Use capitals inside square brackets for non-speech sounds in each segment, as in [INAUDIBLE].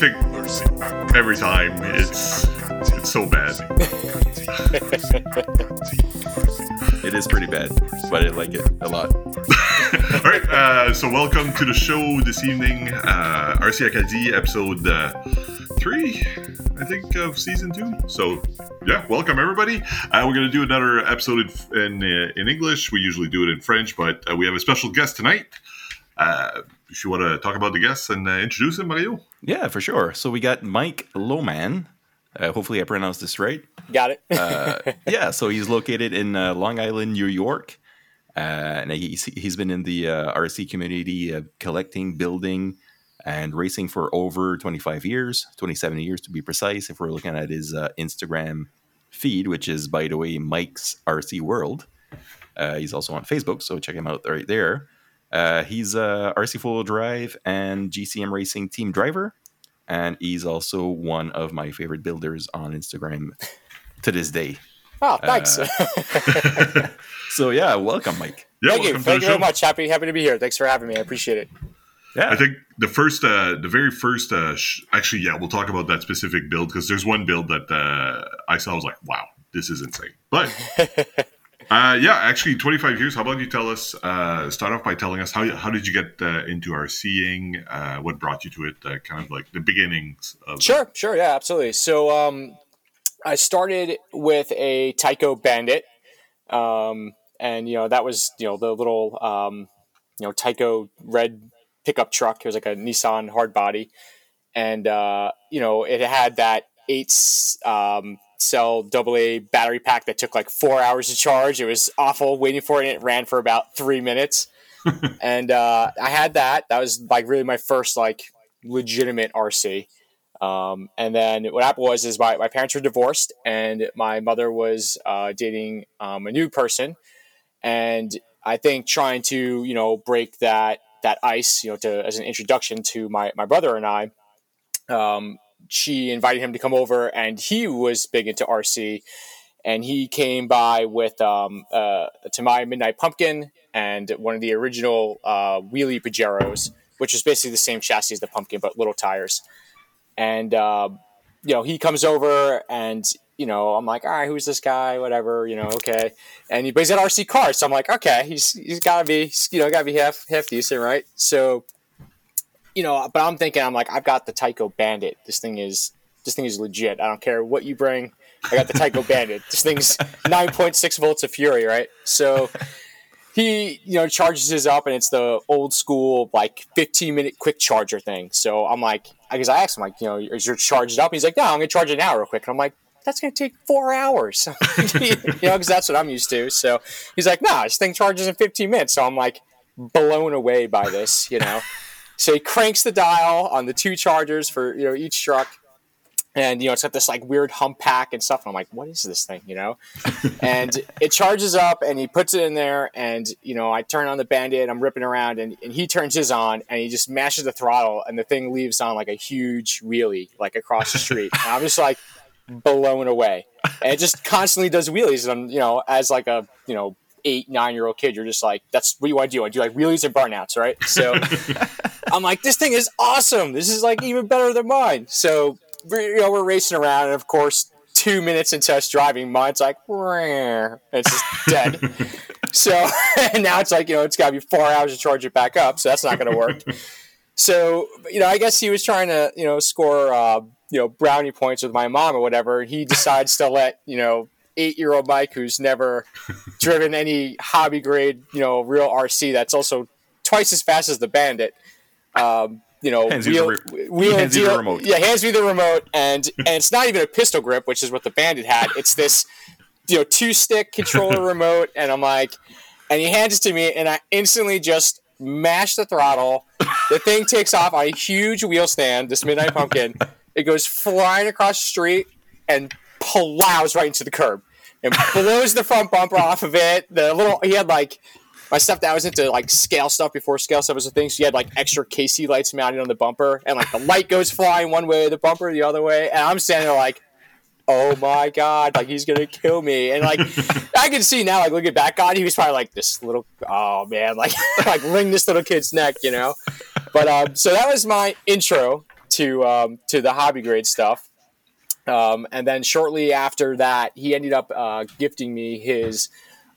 think every time it's it's so bad. [LAUGHS] It is pretty bad, but I like it a lot. [LAUGHS] All right, uh, so welcome to the show this evening, uh, RC Acadie, episode uh, three, I think, of season two. So, yeah, welcome everybody. Uh, we're going to do another episode in in, in English. We usually do it in French, but uh, we have a special guest tonight. Uh, if you want to talk about the guests and uh, introduce them, Mario. Yeah, for sure. So we got Mike Lohman. Uh, hopefully, I pronounced this right. Got it. Uh, [LAUGHS] yeah, so he's located in uh, Long Island, New York. Uh, and he's, he's been in the uh, RC community uh, collecting, building, and racing for over 25 years, 27 years to be precise, if we're looking at his uh, Instagram feed, which is, by the way, Mike's RC World. Uh, he's also on Facebook, so check him out right there. Uh, he's a RC Four Drive and GCM Racing team driver, and he's also one of my favorite builders on Instagram to this day. oh, thanks. [LAUGHS] [LAUGHS] So yeah, welcome, Mike. Yeah, Thank you. Thank the you very much. Happy happy to be here. Thanks for having me. I appreciate it. Yeah, I think the first, uh, the very first, uh, sh- actually, yeah, we'll talk about that specific build because there's one build that uh, I saw. I was like, wow, this is insane. But [LAUGHS] uh, yeah, actually, 25 years. How about you tell us? Uh, start off by telling us how how did you get uh, into RCing? Uh, what brought you to it? Uh, kind of like the beginnings of. Sure, sure, yeah, absolutely. So um, I started with a Tyco Bandit, um, and you know that was you know the little um, you know Tyco red pickup truck. It was like a Nissan hard body, and uh, you know it had that eight um, cell AA battery pack that took like four hours to charge. It was awful waiting for it. and It ran for about three minutes, [LAUGHS] and uh, I had that. That was like really my first like legitimate RC. Um, and then what happened was is my, my parents were divorced and my mother was uh, dating um, a new person. And I think trying to, you know, break that that ice, you know, to as an introduction to my, my brother and I, um, she invited him to come over and he was big into RC and he came by with um, uh, Tamiya Midnight Pumpkin and one of the original uh, wheelie Pajeros, which is basically the same chassis as the pumpkin but little tires. And uh, you know he comes over and you know I'm like all right who's this guy? Whatever you know okay. And he he's at RC cars so I'm like okay he's he's got to be you know got to be half half decent right? So you know but I'm thinking I'm like I've got the Tyco Bandit. This thing is this thing is legit. I don't care what you bring. I got the Tyco Bandit. This thing's [LAUGHS] 9.6 volts of fury right? So he you know charges his up and it's the old school like 15 minute quick charger thing. So i'm like i guess i asked him like you know is your charged up? And he's like no i'm gonna charge it now real quick. And i'm like that's gonna take four hours. [LAUGHS] You know because that's what i'm used to. So he's like nah this thing charges in 15 minutes. So i'm like blown away by this you know so he cranks the dial on the two chargers for you know each truck. And you know it's got this like weird hump pack and stuff. And i'm like what is this thing you know? [LAUGHS] And it charges up and he puts it in there. And you know i turn on the bandit i'm ripping around. And, and he turns his on and he just mashes the throttle. And the thing leaves on like a huge wheelie like across the street. And i'm just like blown away. And it just constantly does wheelies. And you know as like a you know eight nine year old kid you're just like that's what you want to do. I do like wheelies and burnouts right? So [LAUGHS] i'm like this thing is awesome this is like even better than mine so we're, you know, we're racing around, and of course, two minutes into us driving, mine's like, it's just dead. [LAUGHS] so and [LAUGHS] now it's like, you know, it's got to be four hours to charge it back up, so that's not going to work. so, you know, I guess he was trying to, you know, score, uh, you know, brownie points with my mom or whatever. He decides to let, you know, eight year old Mike, who's never driven any hobby grade, you know, real RC that's also twice as fast as the Bandit. Um, you know, Hands you wheel, re- wheel hands you the remote. Yeah, hands me the remote, and and it's not even a pistol grip, which is what the Bandit had. It's this, you know, two stick controller [LAUGHS] remote, and I'm like, and he hands it to me, and I instantly just mash the throttle. The thing takes off on a huge wheel stand. This Midnight Pumpkin, it goes flying across the street and plows right into the curb and blows the front bumper off of it. The little he had like my stuff that I was into like scale stuff before scale stuff was a thing. So you had like extra KC lights mounted on the bumper, and like the light goes flying one way, the bumper the other way, and I'm standing there like, oh my god, like he's gonna kill me. And like I can see now, like looking back on, he was probably like this little, oh man, like [LAUGHS] like wring this little kid's neck, you know. But um, so that was my intro to um, to the hobby grade stuff. Um, and then shortly after that, he ended up uh, gifting me his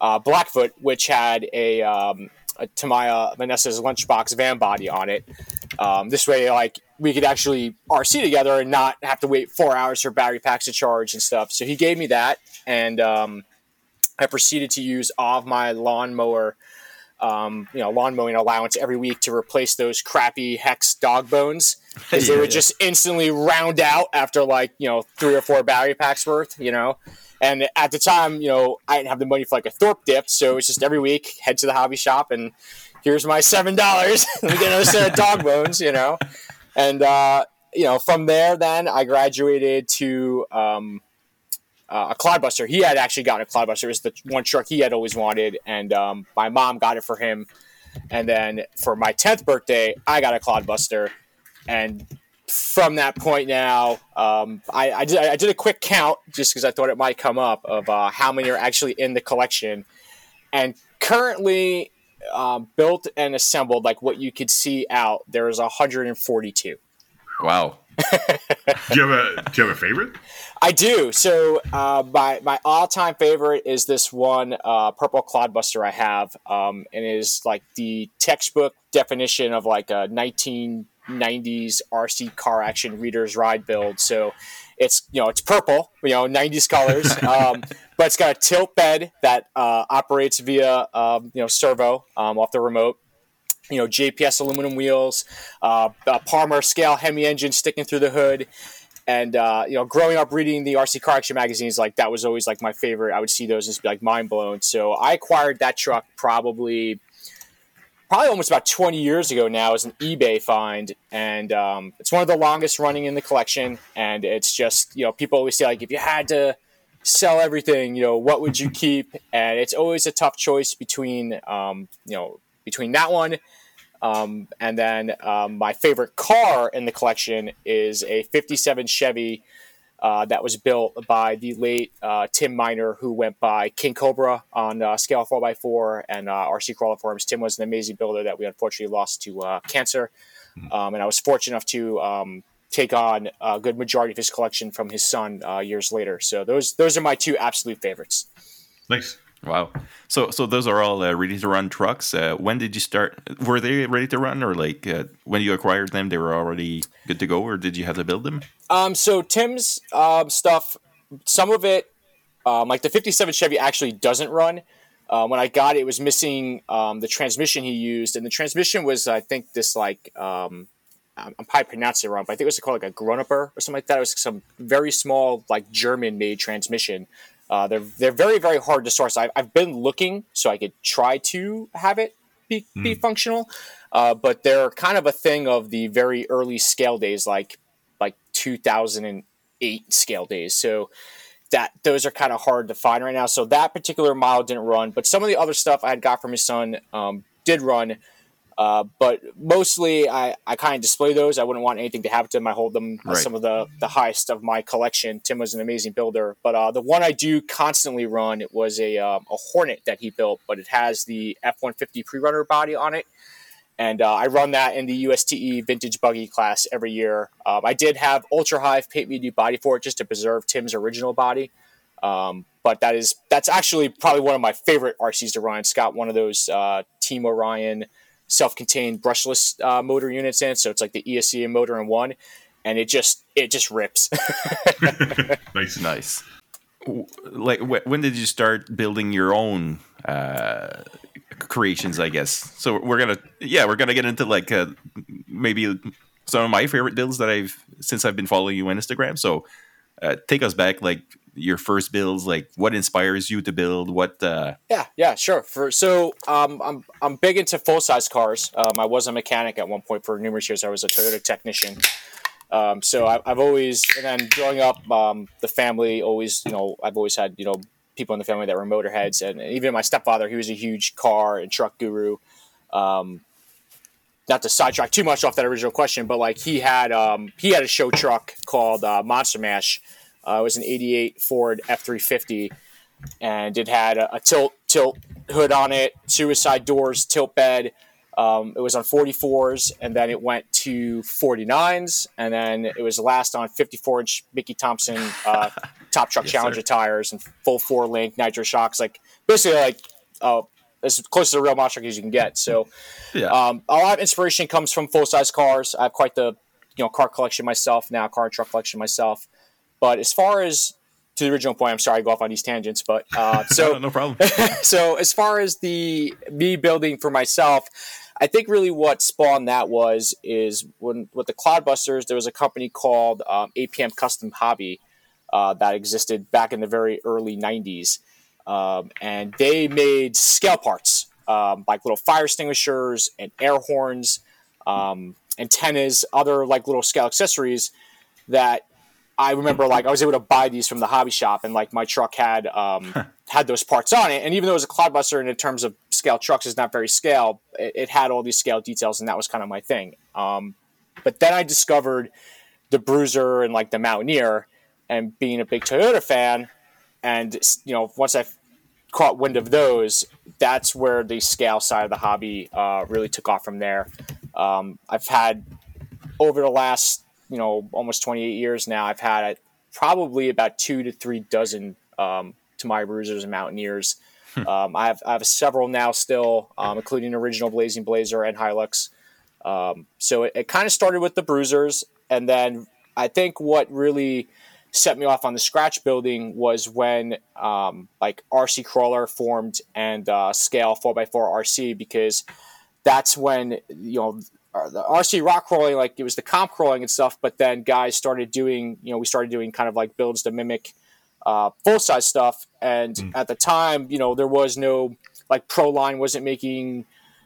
uh, Blackfoot, which had a, um, a Tamiya Vanessa's lunchbox van body on it. Um, this way, like we could actually RC together and not have to wait four hours for battery packs to charge and stuff. So he gave me that, and um, I proceeded to use all of my lawnmower um, you know, lawn mowing allowance every week to replace those crappy hex dog bones because yeah, they would [LAUGHS] yeah. just instantly round out after like you know three or four battery packs worth. You know, and at the time, you know, I didn't have the money for like a Thorp diff, so it's just every week head to the hobby shop and here's my seven dollars. [LAUGHS] Let me get another set of dog [LAUGHS] bones. You know, and uh, you know from there, then I graduated to. Um, uh, a Clodbuster. He had actually gotten a Clodbuster. It was the one truck he had always wanted, and um, my mom got it for him. And then for my tenth birthday, I got a Clodbuster, and from that point now, um, I, I, did, I, did, a quick count just because I thought it might come up of uh, how many are actually in the collection, and currently um, built and assembled, like what you could see out, there is 142. Wow. [LAUGHS] do you have a Do you have a favorite? I do. So uh, my my all time favorite is this one uh, purple clodbuster I have, um, and is like the textbook definition of like a 1990s RC car action reader's ride build. So it's you know it's purple, you know 90s colors, [LAUGHS] um, but it's got a tilt bed that uh, operates via um, you know servo um, off the remote you know JPS aluminum wheels, uh, Palmer scale Hemi engine sticking through the hood, and uh, you know, growing up reading the RC car action magazines, like that was always like my favorite. I would see those and be like mind blown. So I acquired that truck probably, probably almost about 20 years ago now as an eBay find, and um, it's one of the longest running in the collection. And it's just you know, people always say like if you had to sell everything, you know, what would you keep? And it's always a tough choice between um, you know between that one um, and then um, my favorite car in the collection is a 57 Chevy uh, that was built by the late uh, Tim Miner, who went by King Cobra on uh, Scale 4x4 and uh, RC Crawler Forums. Tim was an amazing builder that we unfortunately lost to uh, cancer. Hmm. Um, and I was fortunate enough to um, take on a good majority of his collection from his son uh, years later. So those those are my two absolute favorites. Nice. Wow. So so those are all uh, ready to run trucks. Uh, when did you start? Were they ready to run, or like uh, when you acquired them, they were already good to go, or did you have to build them? Um. So Tim's um, stuff, some of it, um, like the '57 Chevy, actually doesn't run. Uh, when I got it, it was missing um, the transmission he used, and the transmission was, I think, this like um, I'm probably pronouncing it wrong, but I think it was called like a Gronaper or something like that. It was some very small, like German made transmission uh, they're they're very very hard to source. I've, I've been looking so I could try to have it be, mm. be hmm. functional, uh, but they're kind of a thing of the very early scale days, like like 2008 scale days. So that those are kind of hard to find right now. So that particular model didn't run, but some of the other stuff I had got from his son um, did run. Uh, but mostly, I, I kind of display those. I wouldn't want anything to happen to them. I hold them right. some of the, the highest of my collection. Tim was an amazing builder. But uh, the one I do constantly run it was a, um, a Hornet that he built, but it has the F 150 pre runner body on it. And uh, I run that in the USTE vintage buggy class every year. Um, I did have Ultra Hive paint me a new body for it just to preserve Tim's original body. Um, but that is that's actually probably one of my favorite RCs to run. It's got one of those uh, Team Orion self-contained brushless uh, motor units in, so it's like the ESC motor in one, and it just it just rips. [LAUGHS] nice, nice. Like, when did you start building your own uh, creations? I guess. So we're gonna, yeah, we're gonna get into like uh, maybe some of my favorite builds that I've since I've been following you on Instagram. So uh, take us back, like your first builds like what inspires you to build? What uh yeah yeah sure. For so um i'm i'm big into full size cars. Um i was a mechanic at one point for numerous years. I was a toyota technician. Um so I, have always and then growing up um the family always you know i've always had you know people in the family that were motorheads and even my stepfather he was a huge car and truck guru. Um not to sidetrack too much off that original question, but like he had um, he had a show truck called uh, Monster Mash, uh, it was an '88 Ford F350, and it had a, a, tilt tilt hood on it, suicide doors, tilt bed, Um, it was on 44s, and then it went to 49s, and then it was last on 54 inch Mickey Thompson uh, [LAUGHS] Top Truck Yes, Challenger sir. tires and full four link nitro shocks, like basically like uh, as close to the real monster truck as you can get. So Yeah. um, a lot of inspiration comes from full size cars. I have quite the you know car collection myself now, car and truck collection myself. But as far as to the original point, I'm sorry I go off on these tangents, but uh, [LAUGHS] so no, no problem. [LAUGHS] so as far as the me building for myself, I think really what spawned that was is when with the Clodbusters, there was a company called um, APM Custom Hobby uh, that existed back in the very early '90s, um, and they made scale parts um, like little fire extinguishers and air horns, um, antennas, other like little scale accessories that I remember like I was able to buy these from the hobby shop and like my truck had um, had those parts on it. And even though it was a clodbuster and in terms of scale trucks is not very scale it, it had all these scale details and that was kind of my thing. Um, but then I discovered the Bruiser and like the Mountaineer and being a big Toyota fan and you know once I caught wind of those that's where the scale side of the hobby uh, really took off from there. Um, I've had over the last you know almost 28 years now i've had probably about two to three dozen um, Tamiya bruisers and mountaineers. Um, I, have, I have several now still um, including original blazing blazer and hilux. Um, so it, it kind of started with the bruisers and then i think what really set me off on the scratch building was when um, like rc crawler formed and uh, scale 4x4 rc because that's when you know uh, the RC rock crawling, like it was the comp crawling and stuff, but then guys started doing, you know, we started doing kind of like builds to mimic uh, full size stuff. And at the time, you know, there was no like Pro Line wasn't making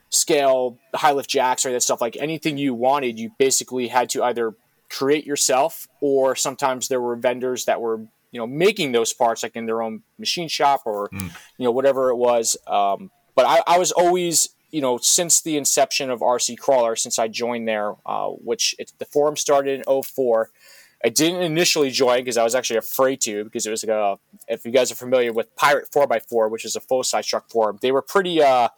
scale high lift jacks or that stuff. Like anything you wanted, you basically had to either create yourself or sometimes there were vendors that were, you know, making those parts like in their own machine shop or, you know, whatever it was. Um, but I, I was always you know, since the inception of RC Crawler, since I joined there, uh, which it, the forum started in 04, I didn't initially join because I was actually afraid to because it was like a, if you guys are familiar with Pirate 4x4, which is a full size truck forum, they were pretty uh,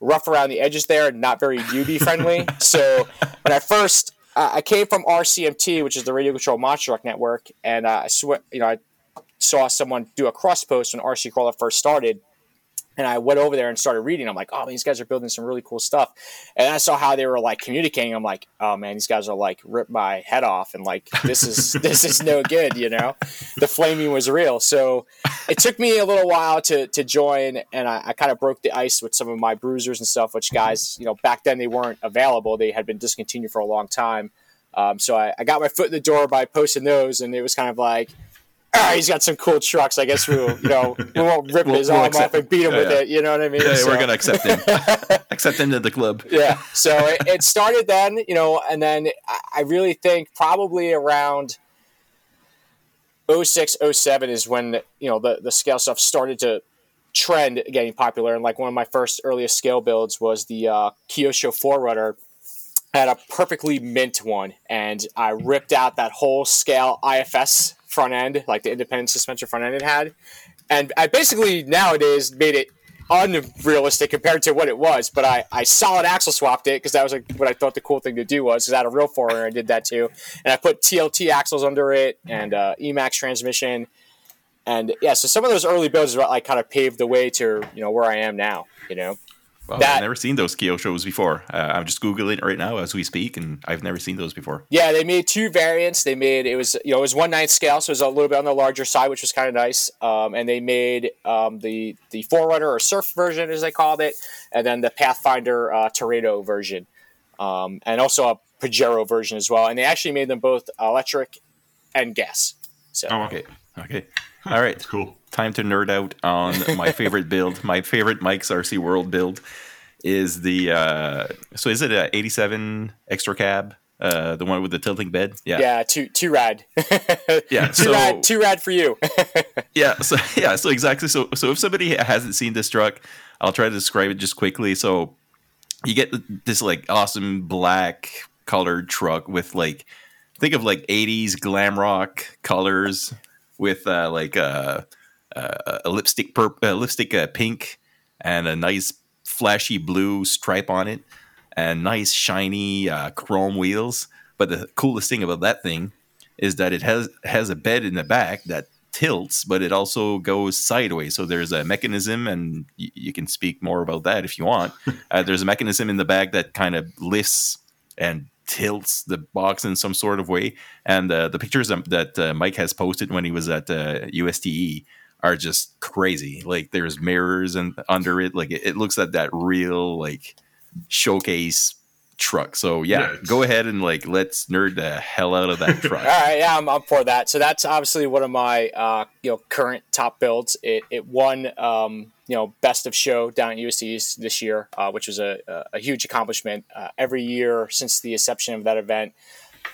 rough around the edges there and not very newbie friendly. [LAUGHS] so when I first, uh, I came from RCMT, which is the Radio Control Monster Truck Network, and uh, I swear, you know, I saw someone do a cross post when RC Crawler first started and I went over there and started reading. I'm like, oh, these guys are building some really cool stuff. And I saw how they were like communicating. I'm like, oh man, these guys are like rip my head off, and like this is [LAUGHS] this is no good, you know. The flaming was real. So it took me a little while to to join, and I, I kind of broke the ice with some of my bruisers and stuff, which guys, you know, back then they weren't available. They had been discontinued for a long time. Um, so I, I got my foot in the door by posting those, and it was kind of like, ah, he's got some cool trucks. I guess we'll, you know, [LAUGHS] we won't rip We'll- his we'll arm off and beat him yeah, with yeah. it. You know what I mean? Yeah, So- we're gonna accept him. [LAUGHS] accept him to the club. yeah. So it, it started then, you know, and then I- really think probably around 06, 07 is when, you know, the, the scale stuff started to trend getting popular. And like one of my first earliest scale builds was the uh, Kyosho Forerunner. I had a perfectly mint one, and I ripped out that whole scale IFS front end, like the independent suspension front end it had. And I basically nowadays made it unrealistic compared to what it was, but I, I solid axle swapped it because that was like what I thought the cool thing to do was. Because I had a real forerunner, I did that too, and I put TLT axles under it and uh, Emax transmission, and yeah. So some of those early builds like kind of paved the way to you know where I am now. You know, Wow, That- I've never seen those Kyoshos before. Uh, I'm just googling it right now as we speak, and I've never seen those before. yeah. They made two variants. They made it was you know it was one ninth scale, so it was a little bit on the larger side, which was kind of nice. Um, and they made um, the the Forerunner or Surf version, as they called it, and then the Pathfinder uh, Tornado version, um, and also a Pajero version as well. And they actually made them both electric and gas. So Oh, Okay, okay, all right. cool. Time to nerd out on my favorite build. [LAUGHS] My favorite Mike's RC World build is the uh, so is it a '87 extra cab, uh, the one with the tilting bed? Yeah, yeah, too too rad. [LAUGHS] Yeah, too so- rad, too rad for you. [LAUGHS] yeah so yeah so exactly so so if somebody hasn't seen this truck i'll try to describe it just quickly so you get this like awesome black colored truck with like think of like 80s glam rock colors with uh like uh, uh, a lipstick uh, lipstick uh, pink and a nice flashy blue stripe on it and nice shiny uh, chrome wheels. But the coolest thing about that thing is that it has has a bed in the back that tilts, but it also goes sideways. So there's a mechanism, and y- you can speak more about that if you want. [LAUGHS] uh, there's a mechanism in the back that kind of lifts and tilts the box in some sort of way. And uh, the pictures that uh, Mike has posted when he was at uh, USTE are just crazy. Like there's mirrors and under it, like it, it looks at that real like showcase truck. So yeah, Yeah, go ahead and like let's nerd the hell out of that [LAUGHS] truck. All right, yeah, I'm up for that. So that's obviously one of my uh, you know current top builds. It, it won um, you know best of show down at USC this year, uh, which was a, a, a huge accomplishment. Uh, every year since the inception of that event,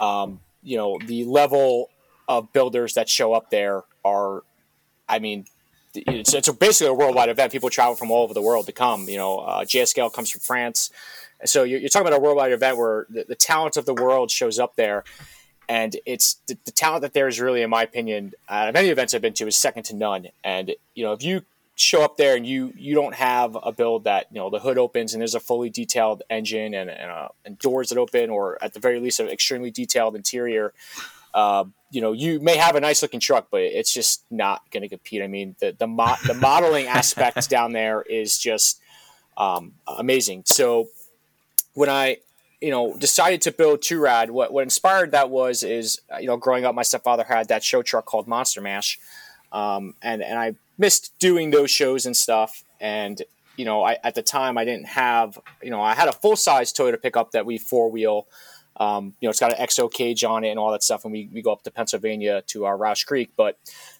um, you know the level of builders that show up there are, I mean. It's, it's basically a worldwide event. People travel from all over the world to come. You know, uh, JSCale comes from France. So you're, you're talking about a worldwide event where the, the talent of the world shows up there, and it's the, the talent that there is really, in my opinion, out of any events I've been to, is second to none. And you know, if you show up there and you you don't have a build that you know the hood opens and there's a fully detailed engine and and, uh, and doors that open, or at the very least, an extremely detailed interior. Uh, you know, you may have a nice looking truck, but it's just not going to compete. I mean, the the, mo- the modeling aspect down there is just um, amazing. So when I you know decided to build Two Rad, what what inspired that was is you know growing up, my stepfather had that show truck called Monster Mash, um, and and I missed doing those shows and stuff. And you know, I at the time I didn't have you know I had a full size Toyota pickup that we four wheel. Um, you know, it's got an XO cage on it and all that stuff, and we, we go up to Pennsylvania to our Rausch Creek. But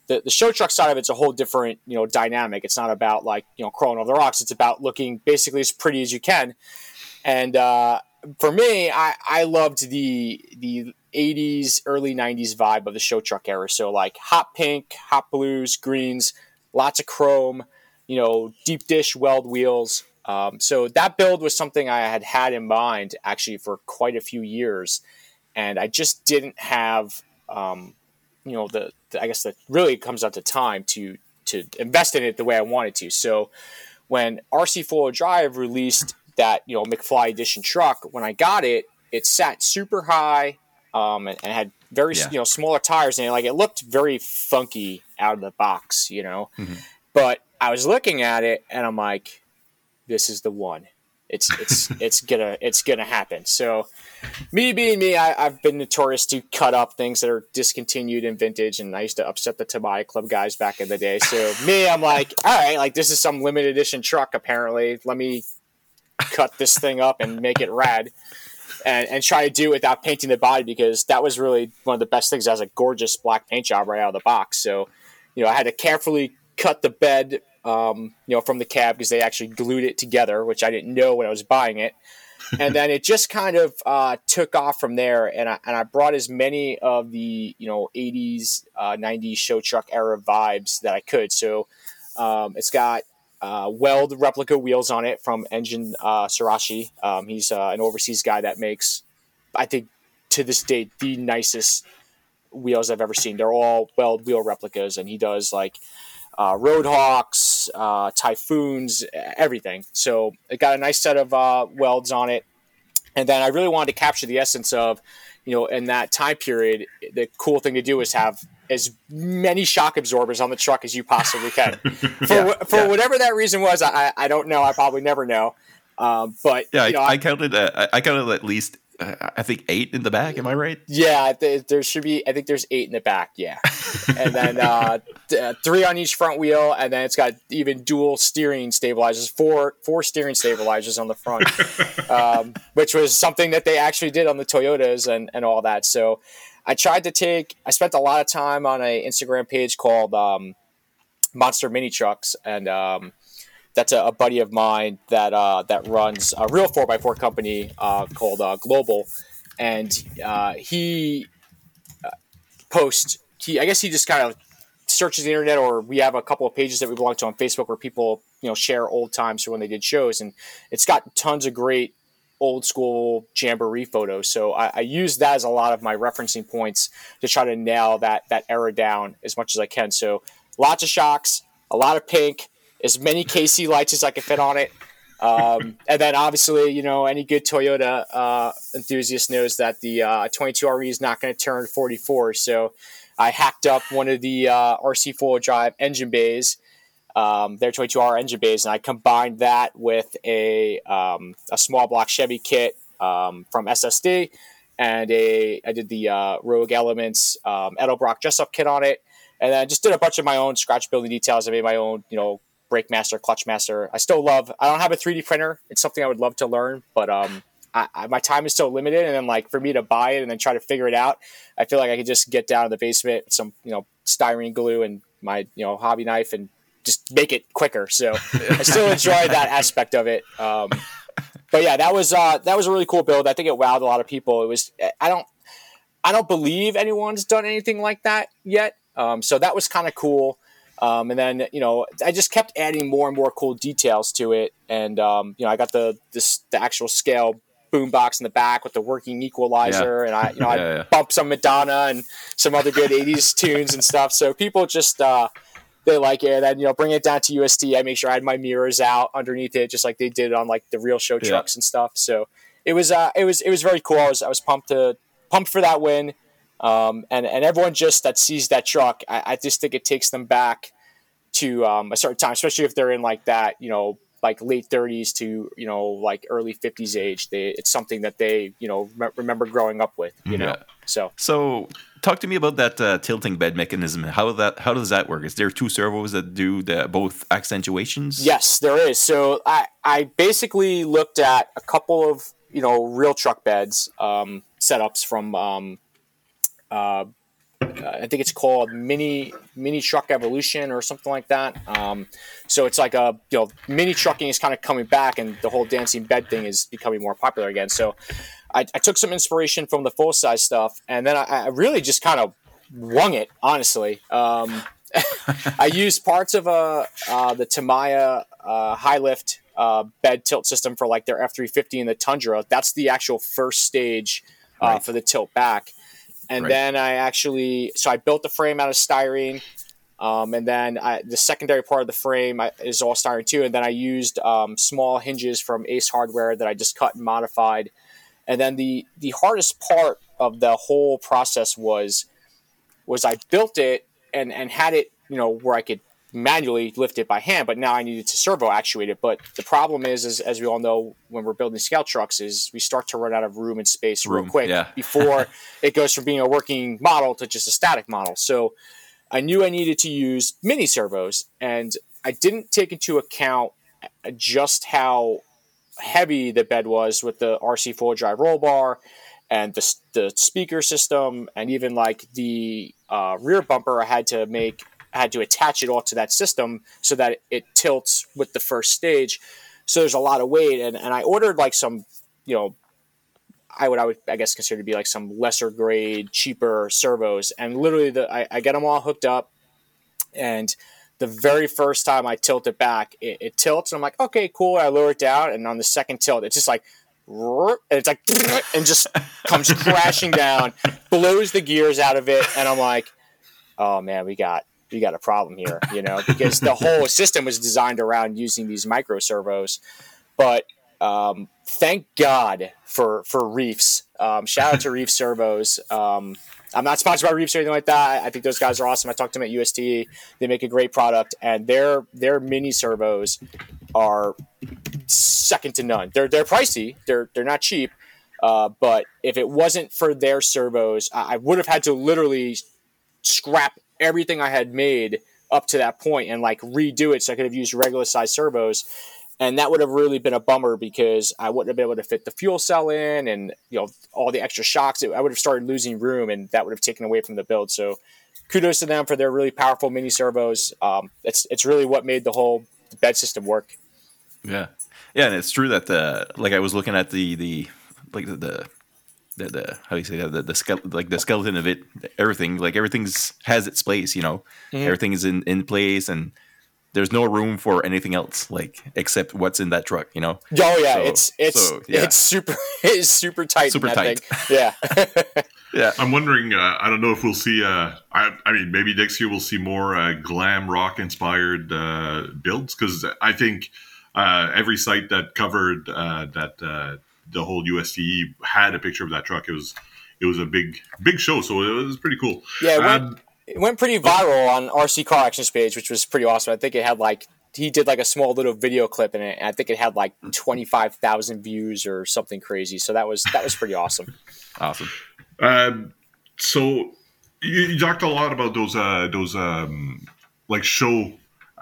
the, the show truck side of it's a whole different you know dynamic. It's not about like you know crawling over the rocks. It's about looking basically as pretty as you can. And uh, for me, I, I loved the the 80s, early 90s vibe of the show truck era. So like hot pink, hot blues, greens, lots of chrome, you know, deep dish weld wheels. Um, so that build was something I had had in mind actually for quite a few years, and I just didn't have, um, you know, the, the I guess that really comes down to time to to invest in it the way I wanted to. So when RC Four Drive released that you know McFly edition truck, when I got it, it sat super high um, and, and had very Yeah. you know smaller tires and like it looked very funky out of the box, you know. Mhm. But I was looking at it and I'm like, this is the one. It's it's [LAUGHS] it's gonna it's gonna happen. So me being me, I, I've been notorious to cut up things that are discontinued and vintage, and I used to upset the Tobias Club guys back in the day. So [LAUGHS] me, I'm like, all right, like this is some limited edition truck. Apparently, let me cut this thing up and make it rad. And, and try to do it without painting the body because that was really one of the best things. It has a gorgeous black paint job right out of the box. So, you know, I had to carefully cut the bed, um, you know, from the cab because they actually glued it together, which I didn't know when I was buying it. and then it just kind of uh, took off from there. And I, and I brought as many of the, you know, 80s, uh, 90s show truck era vibes that I could. So um, it's got uh, weld replica wheels on it from Engine uh. Um, he's uh, an overseas guy that makes, I think, to this date, the nicest wheels I've ever seen. They're all weld wheel replicas, and he does like uh, Roadhawks, uh, Typhoons, everything. So it got a nice set of uh, welds on it. And then I really wanted to capture the essence of, you know, in that time period, the cool thing to do is have as many shock absorbers on the truck as you possibly can. [LAUGHS] For, Yeah, for yeah. whatever that reason was, I, I don't know. I probably never know. Um, but Yeah, you know, I, I- counted. Uh, I counted at least. I think eight in the back. Am I right? Yeah, th- there should be. I think there's eight in the back. Yeah, and then uh, th- uh, three on each front wheel, and then it's got even dual steering stabilizers, four four steering stabilizers on the front, [LAUGHS] um, which was something that they actually did on the Toyotas and and all that. So I tried to take. I spent a lot of time on a Instagram page called um, Monster Mini Trucks, and um, that's a, a buddy of mine that uh, that runs a real four x four company uh, called uh, Global, and uh, he uh, posts. He I guess he just kind of searches the internet, or we have a couple of pages that we belong to on Facebook where people you know share old times from when they did shows, and it's got tons of great old school jamboree photos. So I, I use that as a lot of my referencing points to try to nail that that era down as much as I can. So lots of shocks, a lot of pink, as many KC lights as I can fit on it. Um, and then obviously, you know, any good Toyota uh, enthusiast knows that the uh, 22RE is not going to turn 44. So I hacked up one of the uh, RC four wheel drive engine bays, um, their 22R engine bays, and I combined that with a, um, a small block Chevy kit um, from SSD. And a, I did the uh, Rogue Elements um, Edelbrock dress up kit on it. And then I just did a bunch of my own scratch building details. I made my own, you know, brake master, clutch master. I still love. I don't have a 3D printer. It's something I would love to learn, but um, I, I, my time is still limited. And then like for me to buy it and then try to figure it out, I feel like I could just get down in the basement, with some you know styrene glue and my you know hobby knife, and just make it quicker. So [LAUGHS] I still enjoy that aspect of it. Um, but yeah, that was uh, that was a really cool build. I think it wowed a lot of people. It was. I don't. I don't believe anyone's done anything like that yet. Um, so that was kind of cool. Um, and then you know I just kept adding more and more cool details to it, and um, you know I got the this the actual scale boombox in the back with the working equalizer, yeah. and I you know [LAUGHS] I yeah. bumped some Madonna and some other good '80s [LAUGHS] tunes and stuff. So people just uh, they like it. And then, you know bring it down to UST. I make sure I had my mirrors out underneath it, just like they did on like the real show trucks and stuff. So it was uh, it was it was very cool. I was I was pumped to pumped for that win. Um, and, and everyone just that sees that truck, I, I just think it takes them back to um, a certain time, especially if they're in like that, you know, like late 30s to you know like early 50s age. They, it's something that they you know re- remember growing up with. You know, so so talk to me about that uh, tilting bed mechanism. How that how does that work? Is there two servos that do the both accentuations? Yes, there is. So I I basically looked at a couple of you know real truck beds um, setups from um, uh, I think it's called Mini Mini Truck Evolution or something like that. Um, so it's like a you know mini trucking is kind of coming back, and the whole dancing bed thing is becoming more popular again. So I, I took some inspiration from the full size stuff, and then I, I really just kind of wung it. Honestly, um, [LAUGHS] I used parts of uh, uh, the Tamiya uh, high lift uh, bed tilt system for like their F three fifty and the Tundra. That's the actual first stage uh, right. for the tilt back and right. then I actually so I built the frame out of styrene, um, and then I, the secondary part of the frame is all styrene too. And then I used um, small hinges from Ace Hardware that I just cut and modified. And then the the hardest part of the whole process was was I built it and and had it you know where I could manually lift it by hand, but now I needed to servo actuate it. But the problem is, is as we all know, when we're building scout trucks, is we start to run out of room and space room, real quick yeah. [LAUGHS] before it goes from being a working model to just a static model. So I knew I needed to use mini servos, and I didn't take into account just how heavy the bed was with the RC four drive roll bar and the, the speaker system and even like the uh, rear bumper I had to make I had to attach it all to that system so that it tilts with the first stage. So there's a lot of weight, and, and I ordered like some, you know, I would I would I guess consider to be like some lesser grade, cheaper servos, and literally the I, I get them all hooked up, and the very first time I tilt it back, it, it tilts, and I'm like, okay, cool. I lower it down, and on the second tilt, it's just like and it's like and just comes [LAUGHS] crashing down, blows the gears out of it, and I'm like, oh man, we got you got a problem here, you know, because the whole [LAUGHS] system was designed around using these micro servos. But um, thank God for for Reefs. Um, shout out to [LAUGHS] Reef Servos. Um, I'm not sponsored by Reefs or anything like that. I think those guys are awesome. I talked to them at UST. They make a great product, and their their mini servos are second to none. They're they're pricey. They're they're not cheap. Uh, but if it wasn't for their servos, I, I would have had to literally scrap everything I had made up to that point and like redo it so I could have used regular size servos. And that would have really been a bummer because I wouldn't have been able to fit the fuel cell in and you know all the extra shocks. I would have started losing room and that would have taken away from the build. So kudos to them for their really powerful mini servos. Um, it's it's really what made the whole bed system work. Yeah, yeah, and it's true that the like I was looking at the the like the, the the, the how do you say that the, the skeleton like the skeleton of it everything like everything's has its place you know mm. everything is in in place and there's no room for anything else like except what's in that truck you know oh yeah so, it's it's so, yeah. it's super [LAUGHS] it's super tight super tight thing. yeah [LAUGHS] yeah i'm wondering uh, i don't know if we'll see uh I, I mean maybe next year we'll see more uh, glam rock inspired uh builds because i think uh, every site that covered uh, that uh, the whole USTE had a picture of that truck. It was it was a big big show, so it was pretty cool. Yeah, it went, Um, it went pretty viral on RC Car Actions page, which was pretty awesome. I think it had like he did like a small little video clip in it, and I think it had like twenty five thousand views or something crazy. So that was that was pretty awesome. [LAUGHS] Awesome. Um, so you, you talked a lot about those uh, those um, like show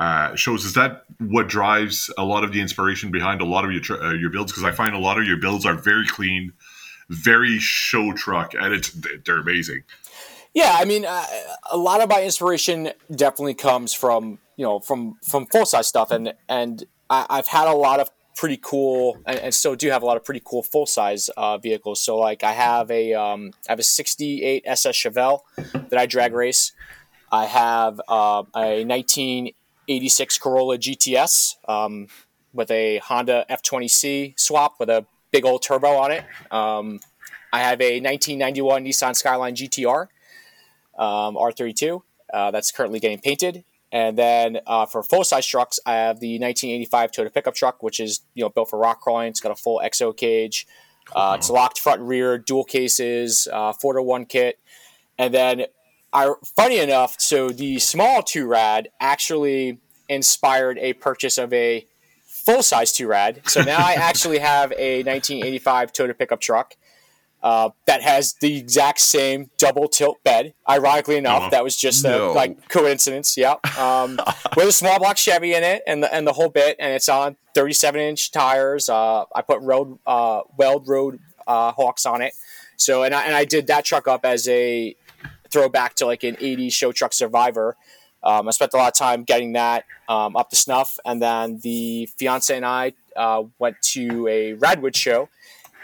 uh, shows. Is that what drives a lot of the inspiration behind a lot of your uh, your builds? Because I find a lot of your builds are very clean, very show truck, and it's they're amazing. Yeah, I mean, uh, a lot of my inspiration definitely comes from you know from from full size stuff, and and I, I've had a lot of pretty cool, and, and still do have a lot of pretty cool full size uh, vehicles. So like, I have a um, I have a '68 SS Chevelle that I drag race. I have uh, a 1986 Corolla GTS um, with a Honda F20C swap with a big old turbo on it. Um, I have a 1991 Nissan Skyline GTR um, R32 uh, that's currently getting painted. And then uh, for full size trucks, I have the 1985 Toyota pickup truck, which is you know built for rock crawling. It's got a full XO cage. Uh, it's locked front and rear, dual cases, uh, four to one kit, and then I funny enough, so the small two rad actually inspired a purchase of a full size two rad. So [LAUGHS] now I actually have a 1985 Toyota pickup truck uh, that has the exact same double tilt bed. Ironically enough, Oh. that was just a No. like coincidence. Yeah, um, [LAUGHS] with a small block Chevy in it and the and the whole bit, and it's on 37 inch tires. Uh, I put road uh, weld road uh, hawks on it. So and I, and I did that truck up as a throwback to like an 80s show truck survivor. Um, I spent a lot of time getting that um, up to snuff, and then the fiance and I uh, went to a Radwood show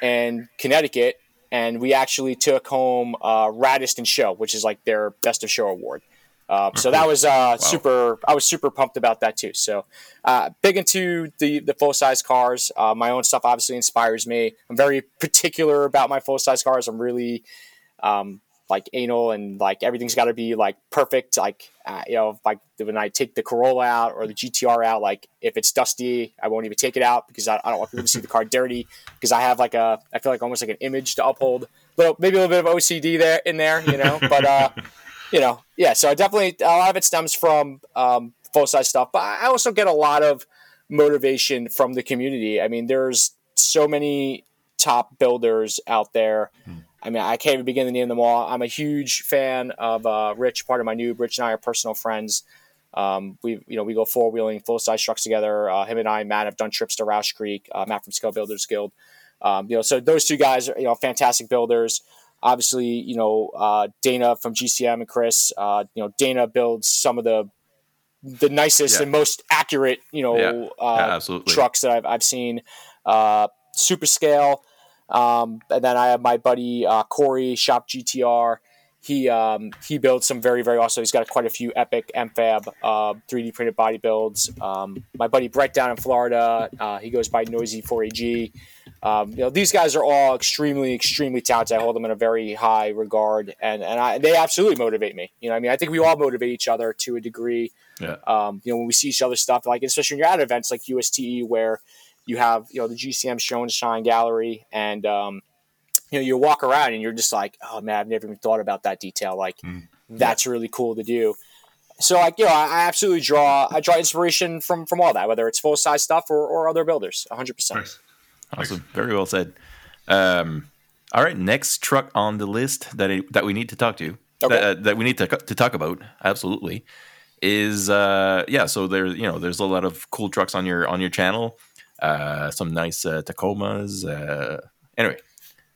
in Connecticut, and we actually took home uh, Raddest in Show, which is like their Best of Show award. Uh, so that was uh, super. I was super pumped about that too. So uh, big into the the full size cars. Uh, my own stuff obviously inspires me. I'm very particular about my full size cars. I'm really um, like anal and like everything's got to be like perfect. Like uh, you know, like when I take the Corolla out or the GTR out, like if it's dusty, I won't even take it out because I, I don't want people to see the car dirty. Because I have like a, I feel like almost like an image to uphold. Little maybe a little bit of OCD there in there, you know. But uh, [LAUGHS] you know, yeah. So I definitely a lot of it stems from um, full size stuff, but I also get a lot of motivation from the community. I mean, there's so many top builders out there. I mean, I can't even begin to name them all. I'm a huge fan of uh, Rich, part of my new. Rich and I are personal friends. Um, we, you know, we go four wheeling, full size trucks together. Uh, him and I, Matt, have done trips to Rausch Creek. Uh, Matt from Scale Builders Guild. Um, you know, so those two guys are you know fantastic builders. Obviously, you know uh, Dana from GCM and Chris. Uh, you know, Dana builds some of the the nicest Yeah. and most accurate you know Yeah. uh, Yeah, absolutely. trucks that I've, I've seen. Uh, super scale. Um, and then I have my buddy uh, Corey Shop GTR. He um, he builds some very very awesome. He's got quite a few epic MFAB uh, 3D printed body builds. Um, my buddy Brett down in Florida. Uh, he goes by Noisy 4AG. Um, you know these guys are all extremely extremely talented. I hold them in a very high regard, and and I, they absolutely motivate me. You know, I mean, I think we all motivate each other to a degree. Yeah. Um, you know, when we see each other stuff, like especially when you're at events like USTE, where you have you know the GCM Show and Shine Gallery, and um, you know you walk around and you're just like, oh man, I've never even thought about that detail. Like Mm. that's really cool to do. So like you know, I, I absolutely draw I draw inspiration from from all that, whether it's full size stuff or, or other builders, 100. percent Nice. Awesome. Very well said. Um, all right, next truck on the list that I, that we need to talk to Okay. that, uh, that we need to to talk about absolutely is uh yeah. So there you know there's a lot of cool trucks on your on your channel. Uh, some nice uh, Tacomas. Uh, anyway,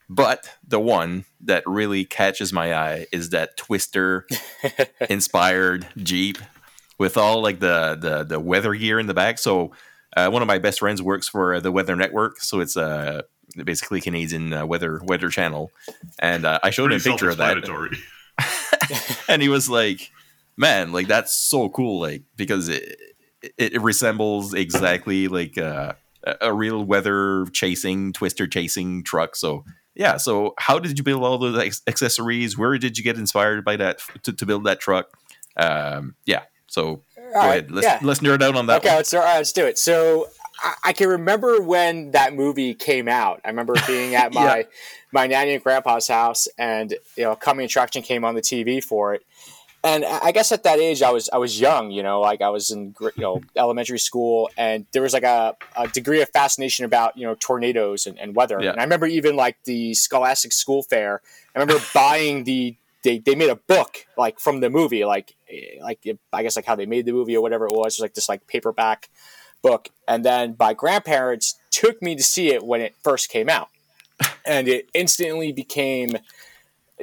but the one that really catches my eye is that Twister [LAUGHS] inspired Jeep with all like the the the weather gear in the back. So uh, one of my best friends works for uh, the Weather Network, so it's uh, basically Canadian uh, weather weather channel, and uh, I showed him a picture of that, [LAUGHS] and he was like, "Man, like that's so cool!" Like because it it, it resembles exactly like uh, a a real weather chasing twister chasing truck. So yeah, so how did you build all those ex- accessories? Where did you get inspired by that f- to, to build that truck? Um, yeah, so go right, ahead. Let's yeah. let's nerd out on that. Okay, one. let's all right, let's do it. So I, I, can remember when that movie came out. I remember being at [LAUGHS] my yeah. my nanny and grandpa's house, and you know, coming attraction came on the TV for it. And I guess at that age, I was I was young, you know, like I was in you know [LAUGHS] elementary school, and there was like a, a degree of fascination about you know tornadoes and, and weather. Yeah. And I remember even like the Scholastic School Fair. I remember [LAUGHS] buying the they, they made a book like from the movie, like eh, like I guess like how they made the movie or whatever it was. It was like this like paperback book, and then my grandparents took me to see it when it first came out, [LAUGHS] and it instantly became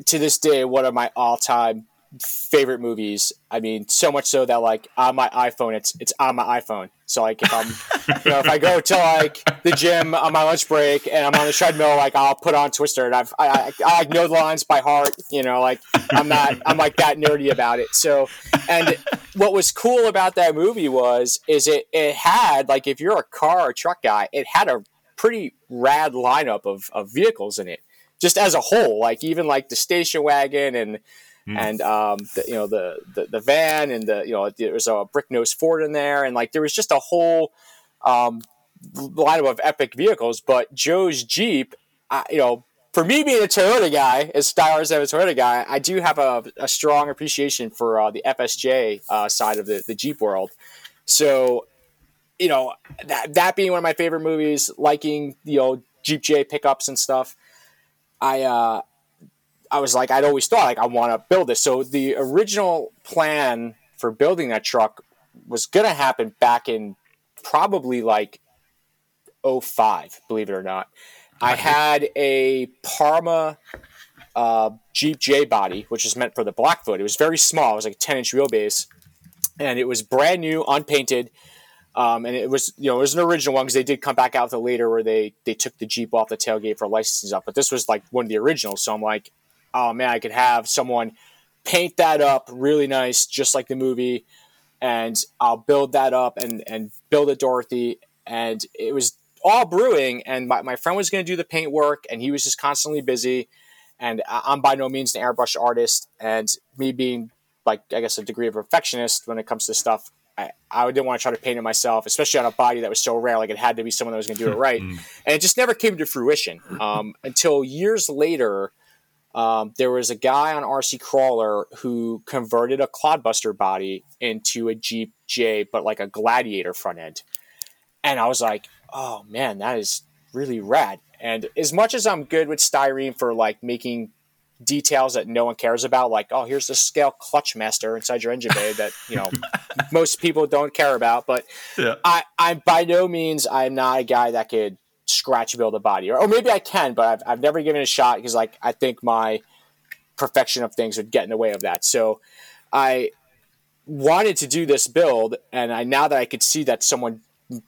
to this day one of my all time favorite movies. I mean, so much so that like on my iPhone, it's it's on my iPhone. So like if I'm, [LAUGHS] you know, if I go to like the gym on my lunch break and I'm on the treadmill, like I'll put on Twister and I've I, I, I know the lines by heart. You know, like I'm not I'm like that nerdy about it. So, and what was cool about that movie was is it it had like if you're a car or truck guy, it had a pretty rad lineup of of vehicles in it, just as a whole. Like even like the station wagon and Mm. And um, the, you know the, the, the van and the you know there was a brick nose Ford in there, and like there was just a whole um, lineup of epic vehicles. But Joe's Jeep, uh, you know, for me being a Toyota guy, as stylers as a Toyota guy, I do have a, a strong appreciation for uh, the FSJ uh, side of the, the Jeep world. So, you know, that, that being one of my favorite movies, liking, you know, Jeep J pickups and stuff, I, uh, I was like, I'd always thought like I want to build this. So the original plan for building that truck was going to happen back in probably like 05, believe it or not. I had a Parma uh, Jeep J body, which is meant for the Blackfoot. It was very small. It was like a 10 inch wheelbase, and it was brand new, unpainted. Um, and it was, you know, it was an original one because they did come back out the later where they they took the Jeep off the tailgate for licensing stuff. But this was like one of the originals. So I'm like, oh man, I could have someone paint that up really nice, just like the movie, and I'll build that up and and build a Dorothy. And it was all brewing, and my, my friend was going to do the paint work, and he was just constantly busy. And I'm by no means an airbrush artist, and me being like I guess a degree of perfectionist when it comes to stuff. I, I didn't want to try to paint it myself, especially on a body that was so rare. Like it had to be someone that was going to do it right, [LAUGHS] mm. and it just never came to fruition um, until years later um, there was a guy on RC Crawler who converted a Clodbuster body into a Jeep J, but like a Gladiator front end. And I was like, oh man, that is really rad. And as much as I'm good with styrene for like making details that no one cares about, like, oh, here's the scale clutch master inside your engine bay that, you know, [LAUGHS] most people don't care about. But yeah. I, I by no means I'm not a guy that could scratch build a body, or, or maybe I can, but I've, I've never given it a shot because like I think my perfection of things would get in the way of that. So I wanted to do this build, and I now that I could see that someone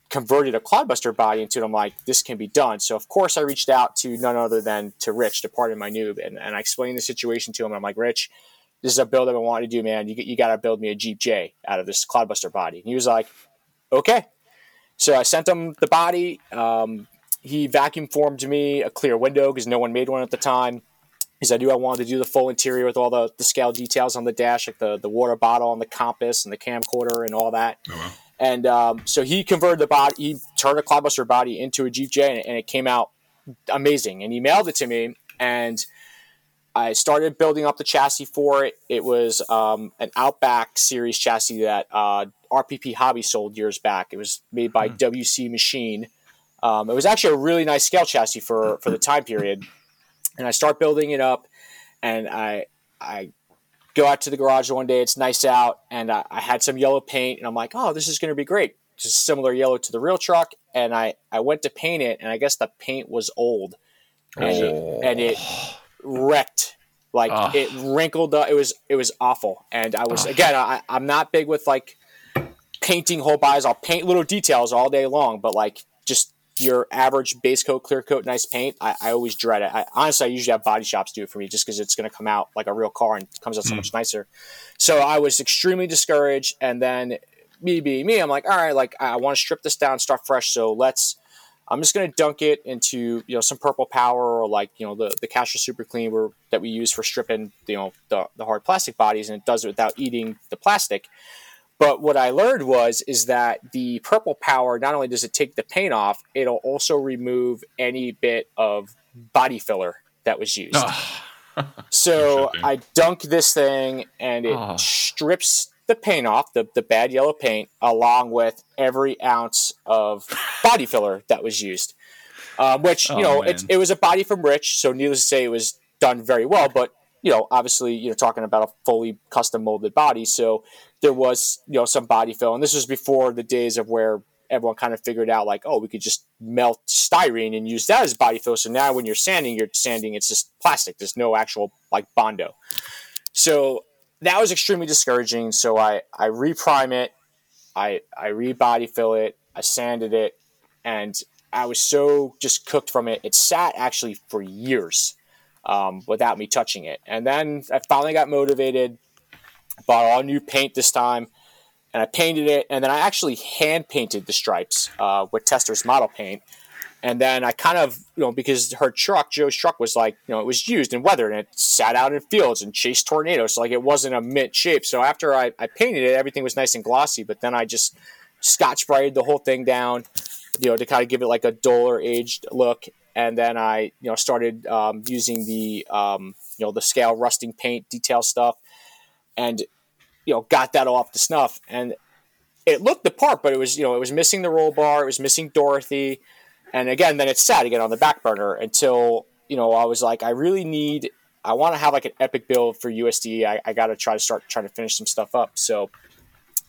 converted a clodbuster body into it, I'm like, this can be done. So of course I reached out to none other than to Rich, to part pardon my noob, and, and I explained the situation to him. I'm like, Rich, this is a build I've wanting to do, man. You, you got to build me a Jeep J out of this clodbuster body. And he was like, okay. So I sent him the body. Um, he vacuum formed me a clear window because no one made one at the time. Because I knew I wanted to do the full interior with all the, the scale details on the dash, like the, the water bottle and the compass and the camcorder and all that. Oh, wow. And um, so he converted the body, he turned a Clodbuster body into a Jeep J, and, and it came out amazing. And he mailed it to me, and I started building up the chassis for it. It was um, an Outback series chassis that uh, RPP Hobby sold years back. It was made by hmm. WC Machine um, it was actually a really nice scale chassis for for the time period, and I start building it up, and I I go out to the garage one day. It's nice out, and I, I had some yellow paint, and I'm like, oh, this is going to be great. Just similar yellow to the real truck, and I I went to paint it, and I guess the paint was old, and, oh. and it wrecked like oh. it wrinkled up. It was it was awful, and I was oh. again I, I'm not big with like painting whole bodies. I'll paint little details all day long, but like just your average base coat, clear coat, nice paint, I, I always dread it. I, honestly, I usually have body shops do it for me just because it's going to come out like a real car and comes out so mm. much nicer. So I was extremely discouraged. And then me being me, I'm like, all right, like I want to strip this down, start fresh. So let's, I'm just going to dunk it into, you know, some purple power or like, you know, the, the Castrol Super Clean that we use for stripping, you know, the, the hard plastic bodies and it does it without eating the plastic. But what I learned was is that the purple power not only does it take the paint off, it'll also remove any bit of body filler that was used. [LAUGHS] so I dunk this thing and it Oh. strips the paint off, the, the bad yellow paint, along with every ounce of body filler that was used. Um, which, you Oh, know, it, it was a body from Rich, so needless to say, it was done very well. But, you know, obviously, you're talking about a fully custom molded body. So there was, you know, some body fill. And this was before the days of where everyone kind of figured out, like, oh, we could just melt styrene and use that as body fill. So now when you're sanding, you're sanding, it's just plastic. There's no actual, like, Bondo. So that was extremely discouraging. So I, I reprime it, I, I re-body fill it, I sanded it, and I was so just cooked from it. It sat actually for years um, without me touching it. And then I finally got motivated, bought all new paint this time, and I painted it. And then I actually hand painted the stripes uh, with Testors model paint. And then I kind of, you know, because her truck, Joe's truck, was like, you know, it was used and weathered and it sat out in fields and chased tornadoes. So, like, it wasn't a mint shape. So, after I, I painted it, everything was nice and glossy. But then I just scotch brighted the whole thing down, you know, to kind of give it like a duller aged look. And then I, you know, started um, using the, um, you know, the scale rusting paint detail stuff and, you know, got that off the snuff. And it looked the part, but it was, you know, it was missing the roll bar, it was missing Dorothy. And again, then it sat again on the back burner until, you know, I was like, I really need, I want to have like an epic build for USD. I, I got to try to start trying to finish some stuff up. So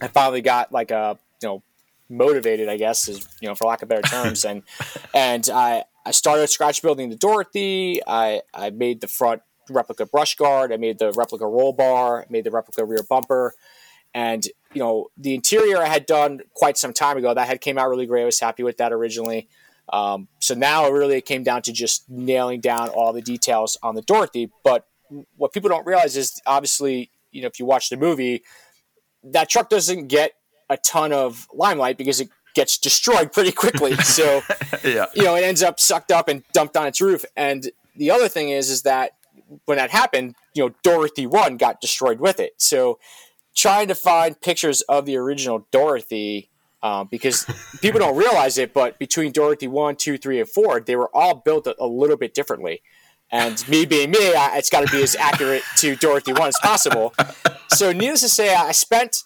I finally got like a, you know, motivated, I guess, is, you know, for lack of better terms. and, [LAUGHS] and I, I started scratch building the Dorothy. I, I made the front replica brush guard. I made the replica roll bar, made the replica rear bumper. And, you know, the interior I had done quite some time ago. That had came out really great. I was happy with that originally. Um, so now it really came down to just nailing down all the details on the Dorothy. But what people don't realize is obviously, you know, if you watch the movie, that truck doesn't get a ton of limelight because it gets destroyed [LAUGHS] pretty quickly. So [LAUGHS] yeah. you know, it ends up sucked up and dumped on its roof. And the other thing is, is that when that happened, you know, Dorothy one got destroyed with it. So trying to find pictures of the original Dorothy, um, because [LAUGHS] people don't realize it, but between Dorothy one, two, three, and four, they were all built a, a little bit differently. And me being me, I, it's got to be as accurate to Dorothy one as possible. So needless to say, I spent,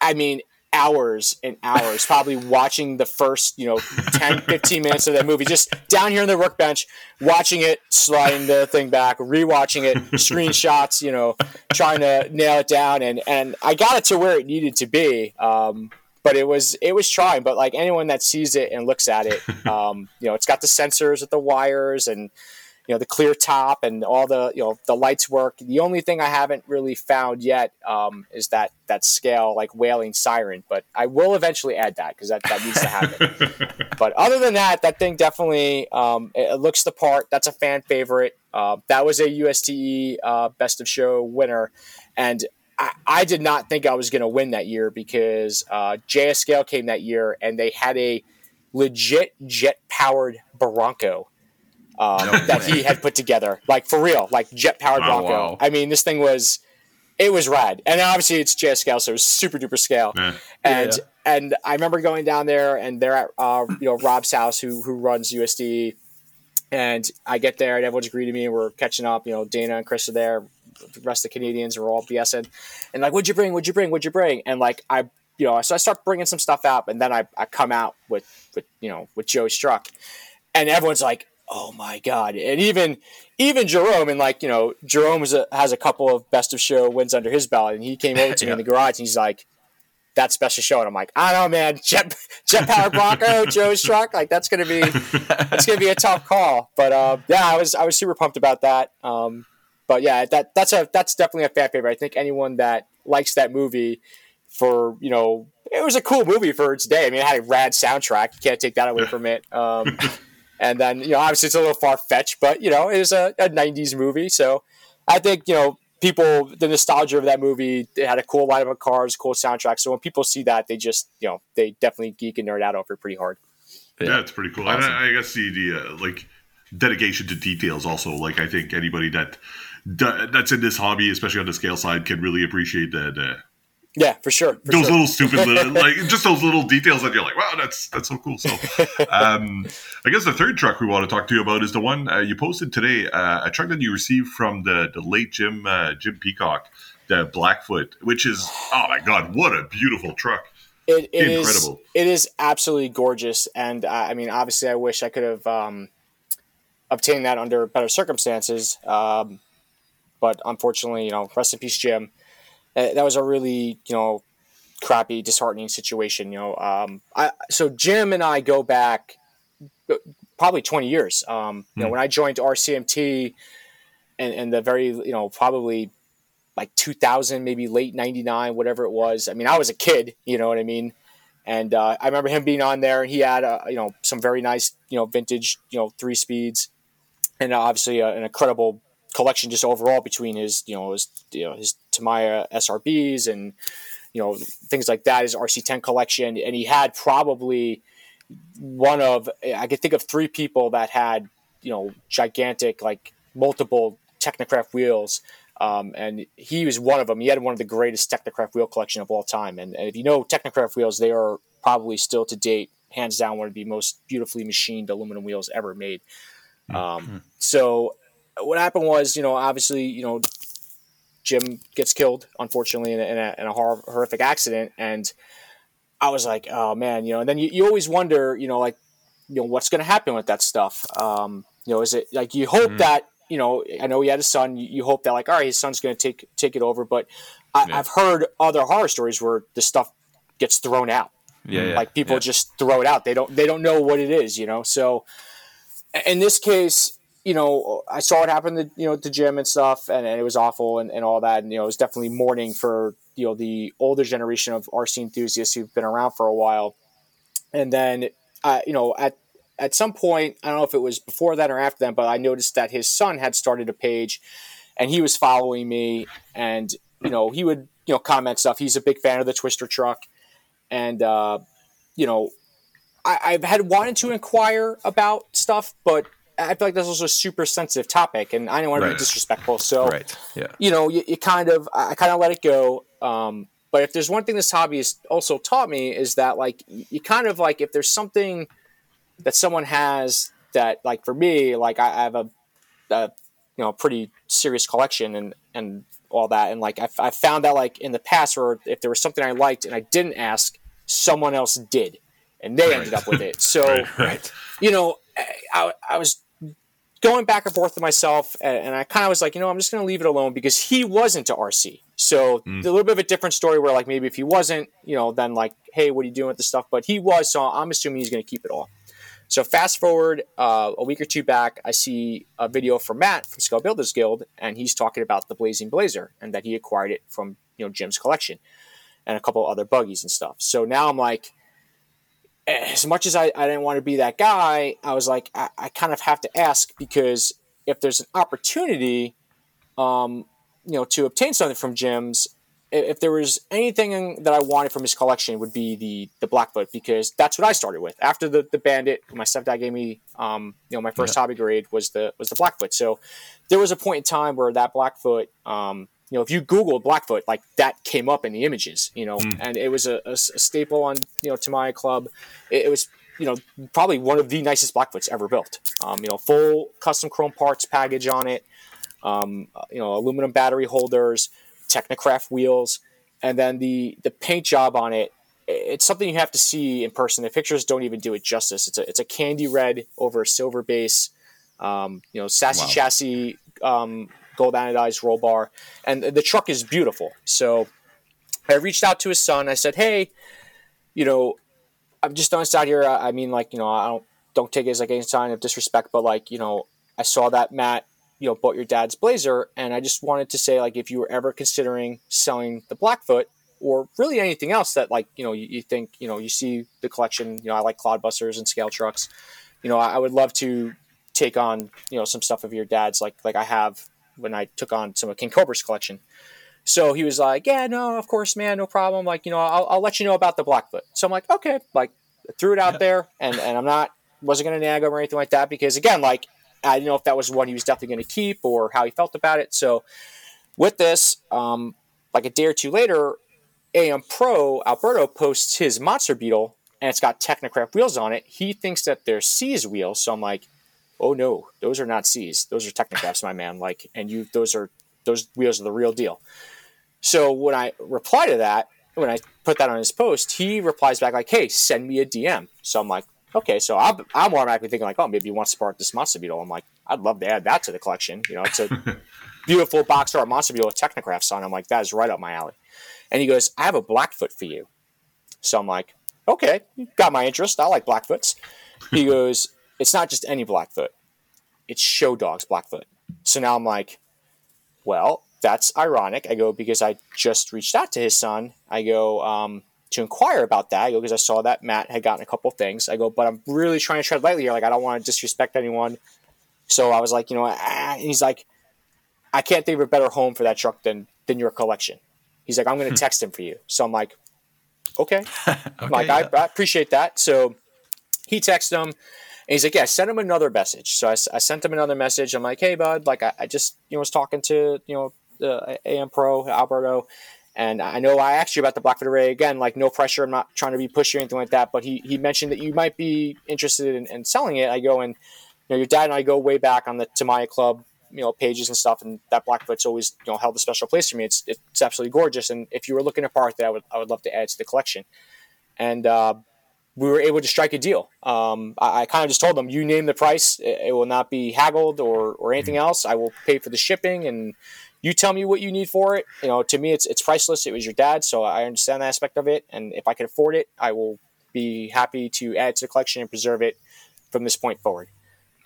I mean, hours and hours probably [LAUGHS] watching the first you know 10 15 minutes of that movie just down here on the workbench watching it sliding the thing back rewatching it screenshots you know trying to nail it down. And and i got it to where it needed to be um, but it was it was trying. But like anyone that sees it and looks at it [LAUGHS] um, you know it's got the sensors with the wires and you know the clear top and all the you know the lights work. The only thing I haven't really found yet um, is that that scale like wailing siren, but I will eventually add that because that, that needs to happen. [LAUGHS] but other than that, that thing definitely um, it, it looks the part. That's a fan favorite. Uh, that was a USTE uh, best of show winner, and I, I did not think I was going to win that year because uh, JS Scale came that year and they had a legit jet powered Bronco um, No that he had put together, like for real, like jet powered Oh, Bronco. wow. I mean, this thing was, it was rad, and obviously it's JS scale, so it was super duper scale. Yeah. And Yeah. and I remember going down there, and they're at uh, you know Rob's house, who who runs USD, and I get there, and everyone's greeting me, and we're catching up. You know, Dana and Chris are there, the rest of the Canadians are all BSing, and like, what'd you bring? What'd you bring? What'd you bring? And like I. You know, so I start bringing some stuff out, and then I, I come out with, with you know with Joe Struck, and everyone's like, "Oh my god!" And even even Jerome and like you know Jerome a, has a couple of best of show wins under his belt, and he came over to me [LAUGHS] in the garage and he's like, "That's best of show," and I'm like, "I don't know, man, jet jet powered Bronco, [LAUGHS] Joe's truck, like that's gonna be it's gonna be a tough call." But uh, yeah, I was I was super pumped about that. Um, but yeah, that that's a that's definitely a fan favorite. I think anyone that likes that movie for you know it was a cool movie for its day. I mean, it had a rad soundtrack. You can't take that away from it. Um, [LAUGHS] and then you know, obviously, it's a little far fetched, but you know, it is a, a '90s movie. So I think you know people the nostalgia of that movie. It had a cool lineup of cars, cool soundtrack. So when people see that, they just you know they definitely geek and nerd out over it pretty hard. Yeah, it's pretty cool. Awesome. And I, I guess the, the uh, like dedication to details also. Like I think anybody that that- that's in this hobby, especially on the scale side, can really appreciate that. Uh, Yeah, for sure. For those sure. little stupid [LAUGHS] little, like just those little details that you're like, wow, that's that's so cool. So, [LAUGHS] um, I guess the third truck we want to talk to you about is the one uh, you posted today, uh, a truck that you received from the the late Jim uh, Jim Peacock, the Blackfoot, which is oh my god, what a beautiful truck! It, it is- Incredible. it is absolutely gorgeous, and uh, I mean, obviously, I wish I could have um, obtained that under better circumstances. Um, but unfortunately, you know, rest in peace, Jim. Uh, that was a really, you know, crappy, disheartening situation. You know, um, I so Jim and I go back uh, probably twenty years. Um, you know, Hmm. when I joined RCMT, and and the very, you know, probably like 2000 maybe late 99 whatever it was i mean i was a kid you know what i mean and uh, i remember him being on there and he had uh, you know some very nice you know vintage you know three speeds and obviously uh, an incredible collection just overall between his you know his you know his Tamiya SRBs and you know things like that his RC10 collection and he had probably one of I could think of three people that had you know gigantic like multiple Technocraft wheels um, and he was one of them. He had one of the greatest Technocraft wheel collection of all time. And, and if you know Technocraft wheels, they are probably still to date, hands down, one of the most beautifully machined aluminum wheels ever made. Um, so what happened was, you know, obviously, you know, Jim gets killed, unfortunately, in a, in a, in a hor- horrific accident. And I was like, oh man, you know, and then you, you always wonder, you know, like, you know, what's going to happen with that stuff? Um, you know, is it like you hope Mhm. that, you know, I know he had a son. You, you hope that like, all right, his son's going to take take it over. But I, Yeah. I've heard other horror stories where the stuff gets thrown out Yeah, yeah. like people yeah. just throw it out they don't they don't know what it is you know so in this case you know i saw it happen to you know to jim and stuff and, and it was awful and, and all that and you know it was definitely mourning for you know the older generation of rc enthusiasts who've been around for a while. And then uh, you know at at some point i don't know if it was before that or after that but i noticed that his son had started a page and he was following me and you know he would you know comment stuff. He's a big fan of the twister truck and uh, you know I, I've had wanted to inquire about stuff, but I feel like this was a super sensitive topic, and I don't want to Right. be disrespectful. So right. Yeah. you know, you, you kind of I kind of let it go. Um, but if there's one thing this hobby has also taught me is that like you kind of like if there's something that someone has that like for me like I, I have a, a you know pretty serious collection and and all that and like I, I found that like in the past where if there was something I liked and I didn't ask someone else did and they ended up with it so [LAUGHS] Right. Right. you know, I, I was going back and forth with myself, and, and I kind of was like, you know, I'm just going to leave it alone because he was into RC. So Mm. a little bit of a different story where, like, maybe if he wasn't, you know, then like, hey, what are you doing with this stuff? But he was, so I'm assuming he's going to keep it all. So fast forward uh, a week or two back, I see a video from Matt from Scale Builders Guild, and he's talking about the Blazing Blazer and that he acquired it from you know Jim's collection and a couple other buggies and stuff. So now I'm like, as much as I, I didn't want to be that guy, I was like, I, I kind of have to ask because if there's an opportunity, um, you know, to obtain something from Jim's, if there was anything that I wanted from his collection, it would be the the Blackfoot because that's what I started with. After the, the Bandit, my stepdad gave me, um, you know, my first hobby grade was the was the Blackfoot. So there was a point in time where that Blackfoot, um, you know, if you Google Blackfoot, like that came up in the images, you know, and it was a staple on you know Tamiya Club. It, it was you know probably one of the nicest Blackfoots ever built. Um, you know, full custom chrome parts package on it. Um, uh, you know, aluminum battery holders, Technocraft wheels, and then the the paint job on it. It's something you have to see in person. The pictures don't even do it justice. It's a it's a candy red over a silver base. Um, you know, sassy Wow. chassis, um, gold anodized roll bar, and the truck is beautiful. So I reached out to his son. I said, "Hey, you know, I'm just honest out here. I mean, like, you know, I don't don't take it as like any sign of disrespect, but like, you know, I saw that Matt, you know, bought your dad's blazer, and I just wanted to say, like, if you were ever considering selling the Blackfoot or really anything else that, like, you know, you, you think, you know, you see the collection, you know, I like clodbusters and scale trucks, you know, I, I would love to take on, you know, some stuff of your dad's, like, like I have when I took on some of King Cobra's collection. So he was like, "Yeah, no, of course, man, no problem. Like, you know, I'll, I'll let you know about the Blackfoot." So I'm like, "Okay," like threw it out Yeah. there, and and I'm not wasn't gonna nag him or anything like that because again, like I didn't know if that was one he was definitely gonna keep or how he felt about it. So with this, um, like a day or two later, AM Pro Alberto posts his Monster Beetle and it's got Technocraft wheels on it. He thinks that they're Seas wheels, so I'm like, oh no, those are not Seas. Those are Technocrafts, my man. Like, and you, those are those wheels are the real deal. So when I reply to that, when I put that on his post, he replies back like, "Hey, send me a DM." So I'm like, okay. So I'm, I'm automatically thinking like, oh, maybe he wants to spark this Monster Beetle. I'm like, I'd love to add that to the collection. You know, it's a [LAUGHS] beautiful box art Monster Beetle with Technocrafts on. I'm like, that is right up my alley. And he goes, I have a Blackfoot for you. So I'm like, okay, got my interest. I like Blackfoots. He [LAUGHS] goes, it's not just any Blackfoot. It's Show Dog's Blackfoot. So now I'm like, well, that's ironic. I go, because I just reached out to his son. I go, um, to inquire about that. I go, because I saw that Matt had gotten a couple things. I go, but I'm really trying to tread lightly here. Like, I don't want to disrespect anyone. So I was like, you know, ah. and he's like, I can't think of a better home for that truck than than your collection. He's like, I'm going to text him for you. So I'm like, okay. [LAUGHS] okay like, yeah. I, I, appreciate that. So he texts him and he's like, yeah, send him another message. So I, I sent him another message. I'm like, hey, bud, like, I, I just, you know, was talking to, you know, the AM Pro, Alberto, and I know I asked you about the Blackfoot Array again, like no pressure. I'm not trying to be pushy or anything like that, but he, he mentioned that you might be interested in, in selling it. I go and, you know, your dad and I go way back on the Tamiya Club you know pages and stuff, and that Blackfoot's always you know held a special place for me. It's it's absolutely gorgeous, and if you were looking at part that, I would I would love to add to the collection. And uh, we were able to strike a deal. Um, I, I kind of just told them, you name the price, it, it, will not be haggled or or anything mm-hmm. else. I will pay for the shipping, and you tell me what you need for it. You know, to me, it's it's priceless. It was your dad, so I understand that aspect of it, and if I can afford it, I will be happy to add to the collection and preserve it from this point forward.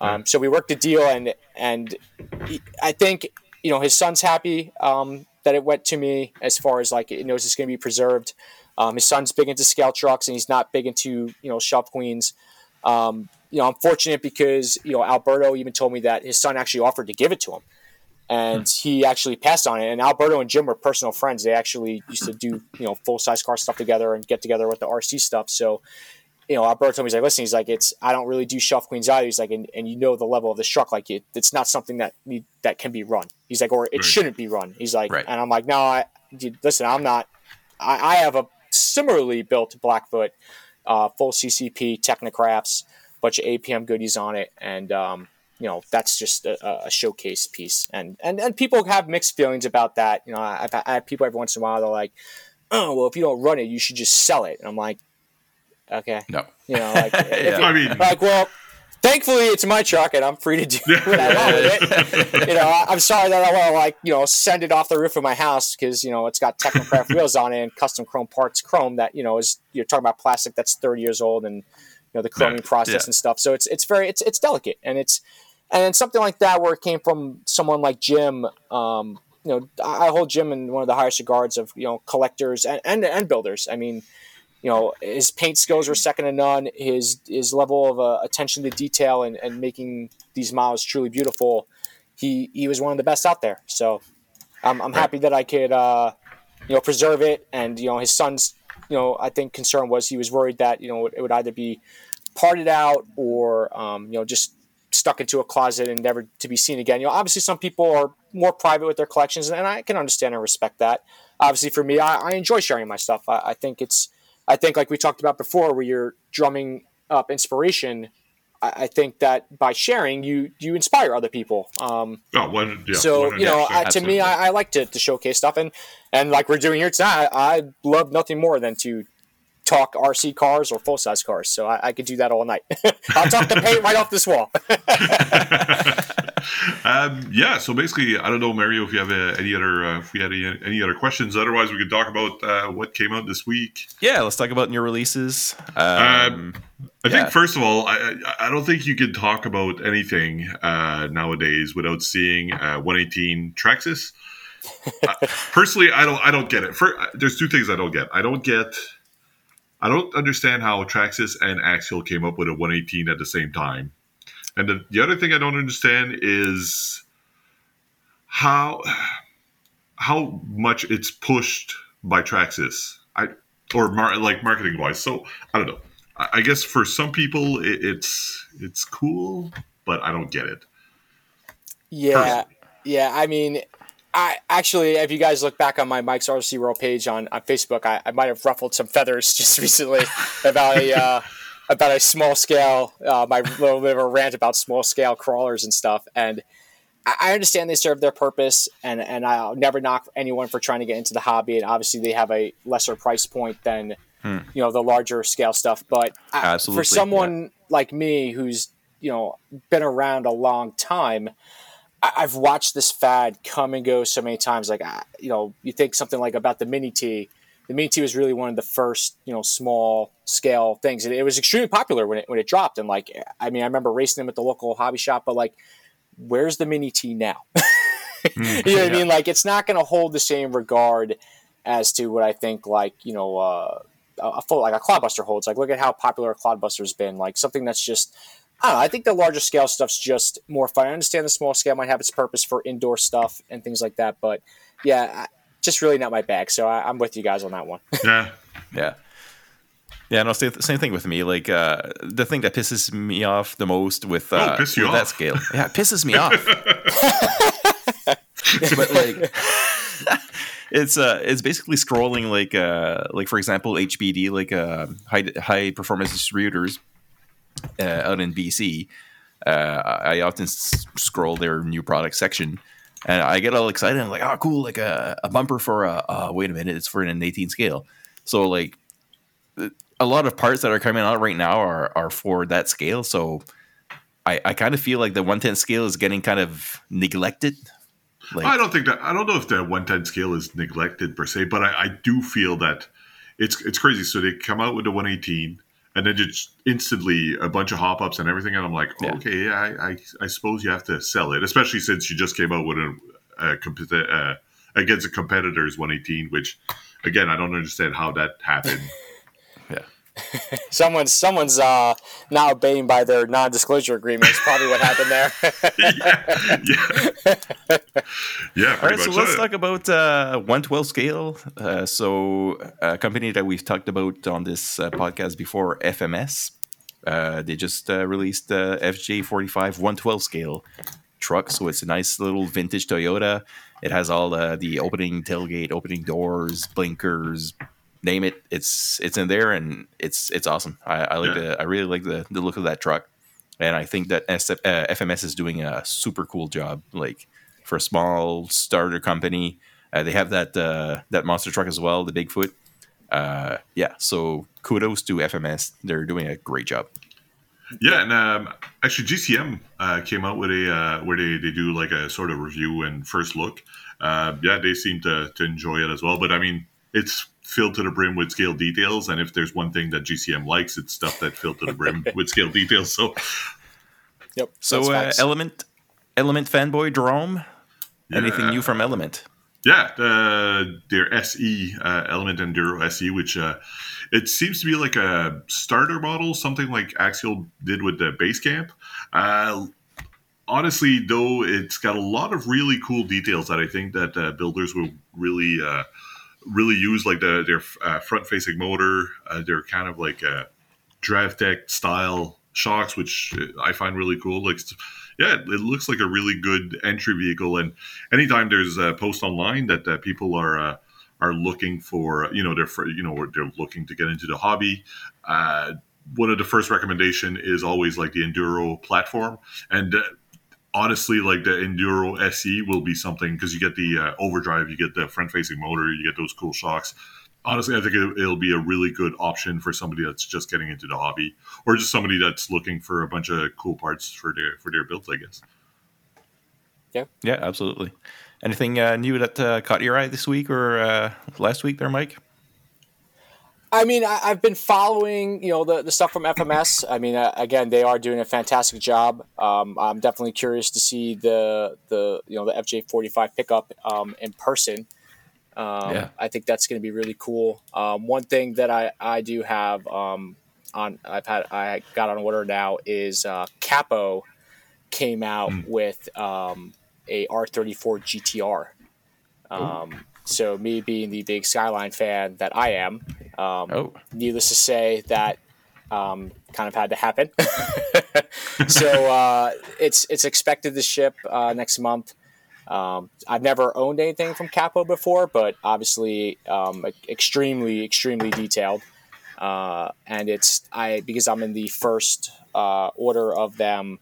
Um, so we worked a deal, and and he, I think you know his son's happy um, that it went to me as far as like it knows it's going to be preserved. Um, his son's big into scale trucks, and he's not big into you know shelf queens. Um, you know, I'm fortunate because you know Alberto even told me that his son actually offered to give it to him, and hmm. he actually passed on it. And Alberto and Jim were personal friends. They actually used to do you know full size car stuff together and get together with the RC stuff. So you know, Alberto told me, he's like, listen, he's like, it's, I don't really do shelf queens either. He's like, and, and you know the level of the truck, like it, it's not something that need, that can be run. He's like, or it right. shouldn't be run. He's like, right. and I'm like, no, I, dude, listen, I'm not, I, I have a similarly built Blackfoot, uh, full CCP Technocrafts, bunch of APM goodies on it. And, um, you know, that's just a, a, showcase piece. And, and, and people have mixed feelings about that. You know, I've, I have people every once in a while, they're like, oh, well, if you don't run it, you should just sell it. And I'm like, Okay. No. You know, like, [LAUGHS] yeah. you, I mean, like, well, thankfully it's my truck and I'm free to do [LAUGHS] what I want with it. you know, I'm sorry that I want to like, you know, send it off the roof of my house because, you know, it's got Technocraft [LAUGHS] wheels on it and custom chrome parts chrome that, you know, is you're talking about plastic that's 30 years old and, you know, the chroming process yeah. and stuff. So it's, it's very, it's, it's delicate and it's, and something like that where it came from someone like Jim, um, you know, I hold Jim in one of the highest regards of, you know, collectors and, and, and builders. I mean, you know his paint skills are second to none. His his level of uh, attention to detail and, and making these models truly beautiful. He he was one of the best out there. So I'm, I'm happy that I could uh, you know preserve it. And you know his son's you know I think concern was he was worried that you know it would either be parted out or um, you know just stuck into a closet and never to be seen again. You know, obviously some people are more private with their collections, and I can understand and respect that. Obviously, for me, I, I enjoy sharing my stuff. I, I, think it's I think, like we talked about before, where you're drumming up inspiration, I, I think that by sharing, you you inspire other people. Um, oh, one, yeah, so you know, I, to me, I, I, like to, to showcase stuff, and and like we're doing here tonight, I, love nothing more than to talk RC cars or full size cars. So I, I, could do that all night. [LAUGHS] I'll talk the paint right off this wall. [LAUGHS] [LAUGHS] um, yeah. So basically, I don't know, Mario, if you have uh, any other, uh, if we had any, any, other questions. Otherwise, we could talk about uh, what came out this week. Yeah, let's talk about new releases. Um, um, I yeah. think first of all, I, I don't think you can talk about anything uh, nowadays without seeing uh, 118 Traxxas. [LAUGHS] Personally, I don't, I don't get it. For, there's two things I don't get. I don't get. I don't understand how Traxxas and Axial came up with a 118 at the same time. And the, the other thing I don't understand is how how much it's pushed by Traxxas. I or mar, like marketing wise. So I don't know. I, I guess for some people it, it's it's cool, but I don't get it. Yeah, Personally. yeah. I mean, I actually, if you guys look back on my Mike's RC World page on, on Facebook, I, I might have ruffled some feathers [LAUGHS] just recently about a uh, about a small scale, uh, my little bit of a rant about small scale crawlers and stuff. And I, understand they serve their purpose, and and I'll never knock anyone for trying to get into the hobby. And obviously, they have a lesser price point than Hmm. you know the larger scale stuff. But I, for someone like me who's you know been around a long time. I- I've watched this fad come and go so many times. Like, I- you know, you think something like about the mini T. The mini T was really one of the first, you know, small scale things, and it was extremely popular when it when it dropped. And like, I mean, I remember racing them at the local hobby shop, but like, where's the mini T now? [LAUGHS] you know what I mean? Like, it's not going to hold the same regard as to what I think, like, you know, uh, a full like a clodbuster holds. Like, look at how popular a clodbuster's been. Like something that's just I don't know. I think the larger scale stuff's just more fun. I understand the small scale might have its purpose for indoor stuff and things like that, but yeah, just really not my bag. So I, I'm with you guys on that one. [LAUGHS] Yeah. Yeah. Yeah, no, same, same thing with me. Like uh, the thing that pisses me off the most with, uh, piss you with that scale, yeah, it pisses me off. [LAUGHS] [LAUGHS] but like, it's uh, it's basically scrolling like uh, like for example, HBD, like uh, high high performance distributors uh, out in BC. Uh, I often s- scroll their new product section, and I get all excited. I'm like, oh, cool! Like a, a bumper for a. Uh, wait a minute, it's for an 18 scale. So like, a lot of parts that are coming out right now are are for that scale. So I I kind of feel like the 110 scale is getting kind of neglected. Like, I don't think that I don't know if the 110 scale is neglected per se, but I, I do feel that it's it's crazy. So they come out with the 118, and then just instantly a bunch of hop ups and everything, and I'm like, Yeah. okay, yeah, I, I I suppose you have to sell it, especially since you just came out with a, a uh, against a competitor's 118, which again I don't understand how that happened. [LAUGHS] someone's someone's uh, not obeying by their non-disclosure agreement. Is probably what happened there. yeah, [LAUGHS] yeah, yeah. All Pretty right, so let's Uh, talk about uh, 112 scale. Uh, so, a company that we've talked about on this uh, podcast before, FMS, uh, they just uh, released the FJ45 112 scale truck. So, it's a nice little vintage Toyota. It has all uh, the opening tailgate, opening doors, blinkers, name it. It's it's in there, and it's it's awesome. I, I like Yeah. the I really like the the look of that truck, and I think that SF, uh, FMS is doing a super cool job. Like for a small starter company. Uh, they have that uh, that monster truck as well, the Bigfoot. Uh, yeah, so kudos to FMS. They're doing a great job. Yeah, and um, actually, GCM uh, came out with a uh, where they, they do like a sort of review and first look. Uh, yeah, they seem to, to enjoy it as well. But I mean, it's filled to the brim with scale details, and if there's one thing that GCM likes, it's stuff that filled to the brim [LAUGHS] with scale details. So, Yep. So uh. Element Element fanboy Jerome, anything new from Element? Yeah, uh, their SE uh, Element Enduro SE, which uh, it seems to be like a starter model, something like Axial did with the Basecamp. Uh, honestly, though, it's got a lot of really cool details that I think that uh, builders will really, uh, really use, like the, their uh, front-facing motor, uh, their kind of like uh, drive tech style shocks, which I find really cool. Like, yeah, it looks like a really good entry vehicle, and anytime there's a post online that uh, people are uh, are looking for, you know, they're for, you know they're looking to get into the hobby. Uh, one of the first recommendation is always like the enduro platform, and uh, honestly, like the enduro SE will be something because you get the uh, overdrive, you get the front facing motor, you get those cool shocks. Honestly, I think it, it'll be a really good option for somebody that's just getting into the hobby, or just somebody that's looking for a bunch of cool parts for their for their builds. I guess. Yeah, Yeah. absolutely. Anything uh, new that uh, caught your eye this week or uh, last week there, Mike? I mean, I, I've been following, you know, the, the stuff from FMS. I mean, uh, again, they are doing a fantastic job. Um, I'm definitely curious to see the the you know the FJ45 pickup um, in person. Um, Yeah. I think that's going to be really cool. Um, one thing that I I do have um, on I've had I got on order now is uh, Capo came out with um, a R34 GTR. Um, so me being the big Skyline fan that I am, um, Oh, needless to say that um, kind of had to happen. [LAUGHS] so uh, it's it's expected to ship uh, next month. Um, I've never owned anything from Capo before, but obviously um, extremely, extremely detailed. Uh, and it's I because I'm in the first uh, order of them.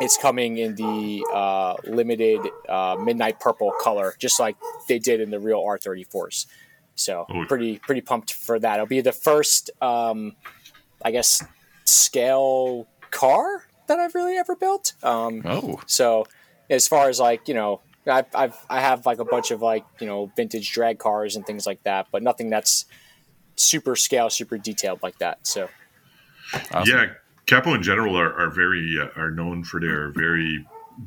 It's coming in the uh, limited uh, midnight purple color, just like they did in the real R34s. So Oh. pretty pretty pumped for that. It'll be the first, um, I guess, scale car that I've really ever built. Um, Oh, so as far as like you know, I've, I've I have like a bunch of like you know vintage drag cars and things like that, but nothing that's super scale, super detailed like that. So awesome. Yeah, Capo in general are, are very uh, are known for their very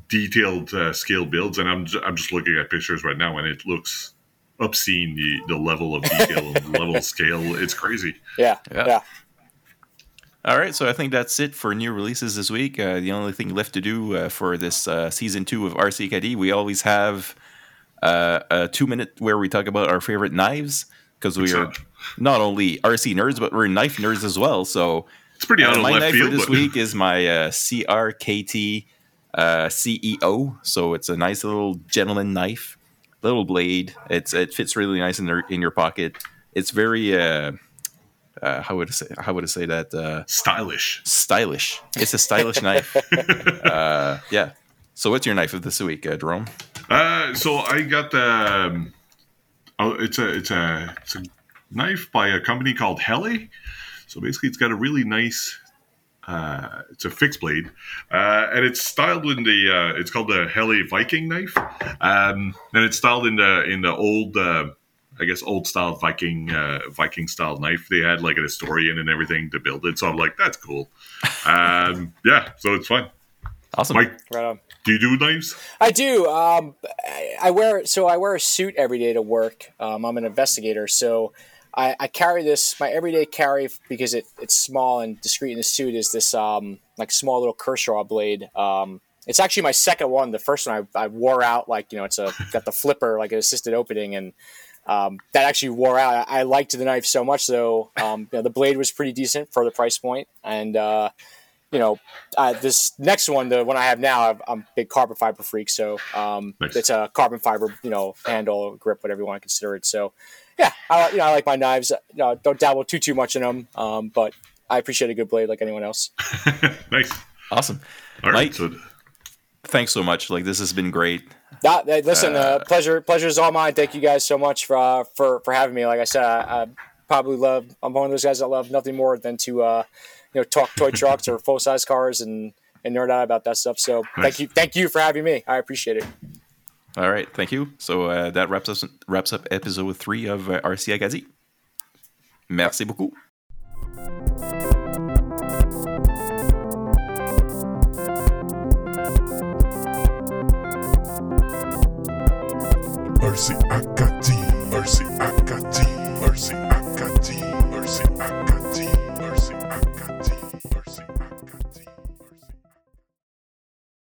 detailed uh, scale builds, and I'm ju- I'm just looking at pictures right now, and it looks obscene the the level of detail and level of scale. It's crazy. yeah, Yeah. yeah, All right, so I think that's it for new releases this week. Uh, the only thing left to do uh, for this uh, season two of RCKD, we always have uh, a two minute where we talk about our favorite knives because we are Excellent. not only RC nerds, but we're knife nerds as well. So It's pretty out uh, of my left knife field. for this week is my uh, CRKT uh, CEO. So it's a nice little gentleman knife, little blade. It's it fits really nice in your in your pocket. It's very uh, uh, how would I say how would I say that uh, stylish. stylish. It's a stylish [LAUGHS] knife. Uh, yeah. So what's your knife of this week, uh, Jerome? Uh, so I got um, oh, it's a it's a it's a knife by a company called Helle. So basically, it's got a really nice. Uh, it's a fixed blade, uh, and it's styled in the. Uh, it's called the Helle Viking knife, um, and it's styled in the in the old. Uh, I guess old style Viking uh, Viking style knife. They had like an historian and everything to build it, so I'm like, that's cool. [LAUGHS] Um, yeah, so it's fun. Awesome. Mike, right on. do you do knives? I do. Um, I, I wear so I wear a suit every day to work. Um, I'm an investigator, so I, I carry this. My everyday carry because it, it's small and discreet in the suit is this um, like small little Kershaw blade. Um, it's actually my second one. The first one I, I wore out like you know it's a got the [LAUGHS] flipper like an assisted opening and. Um, that actually wore out. I, I liked the knife so much, though. Um, you know, the blade was pretty decent for the price point, and uh, you know, uh, this next one, the one I have now, I've, I'm a big carbon fiber freak, so um, Nice. it's a carbon fiber, you know, handle, grip, whatever you want to consider it. So, yeah, I, you know, I like my knives. You know, don't dabble too too much in them, um, but I appreciate a good blade like anyone else. [LAUGHS] nice. Awesome. All right. Mike? So Thanks so much. Like this has been great. That, that- listen, uh, Uh, pleasure, pleasure is all mine. Thank you guys so much for uh, for for having me. Like I said, I, I probably love. I'm one of those guys that love nothing more than to uh, you know talk toy trucks or full size cars and and nerd out about that stuff. So Nice. thank you, thank you for having me. I appreciate it. All right, thank you. So uh, that wraps us wraps up episode three of uh, RC Acadie. Merci beaucoup.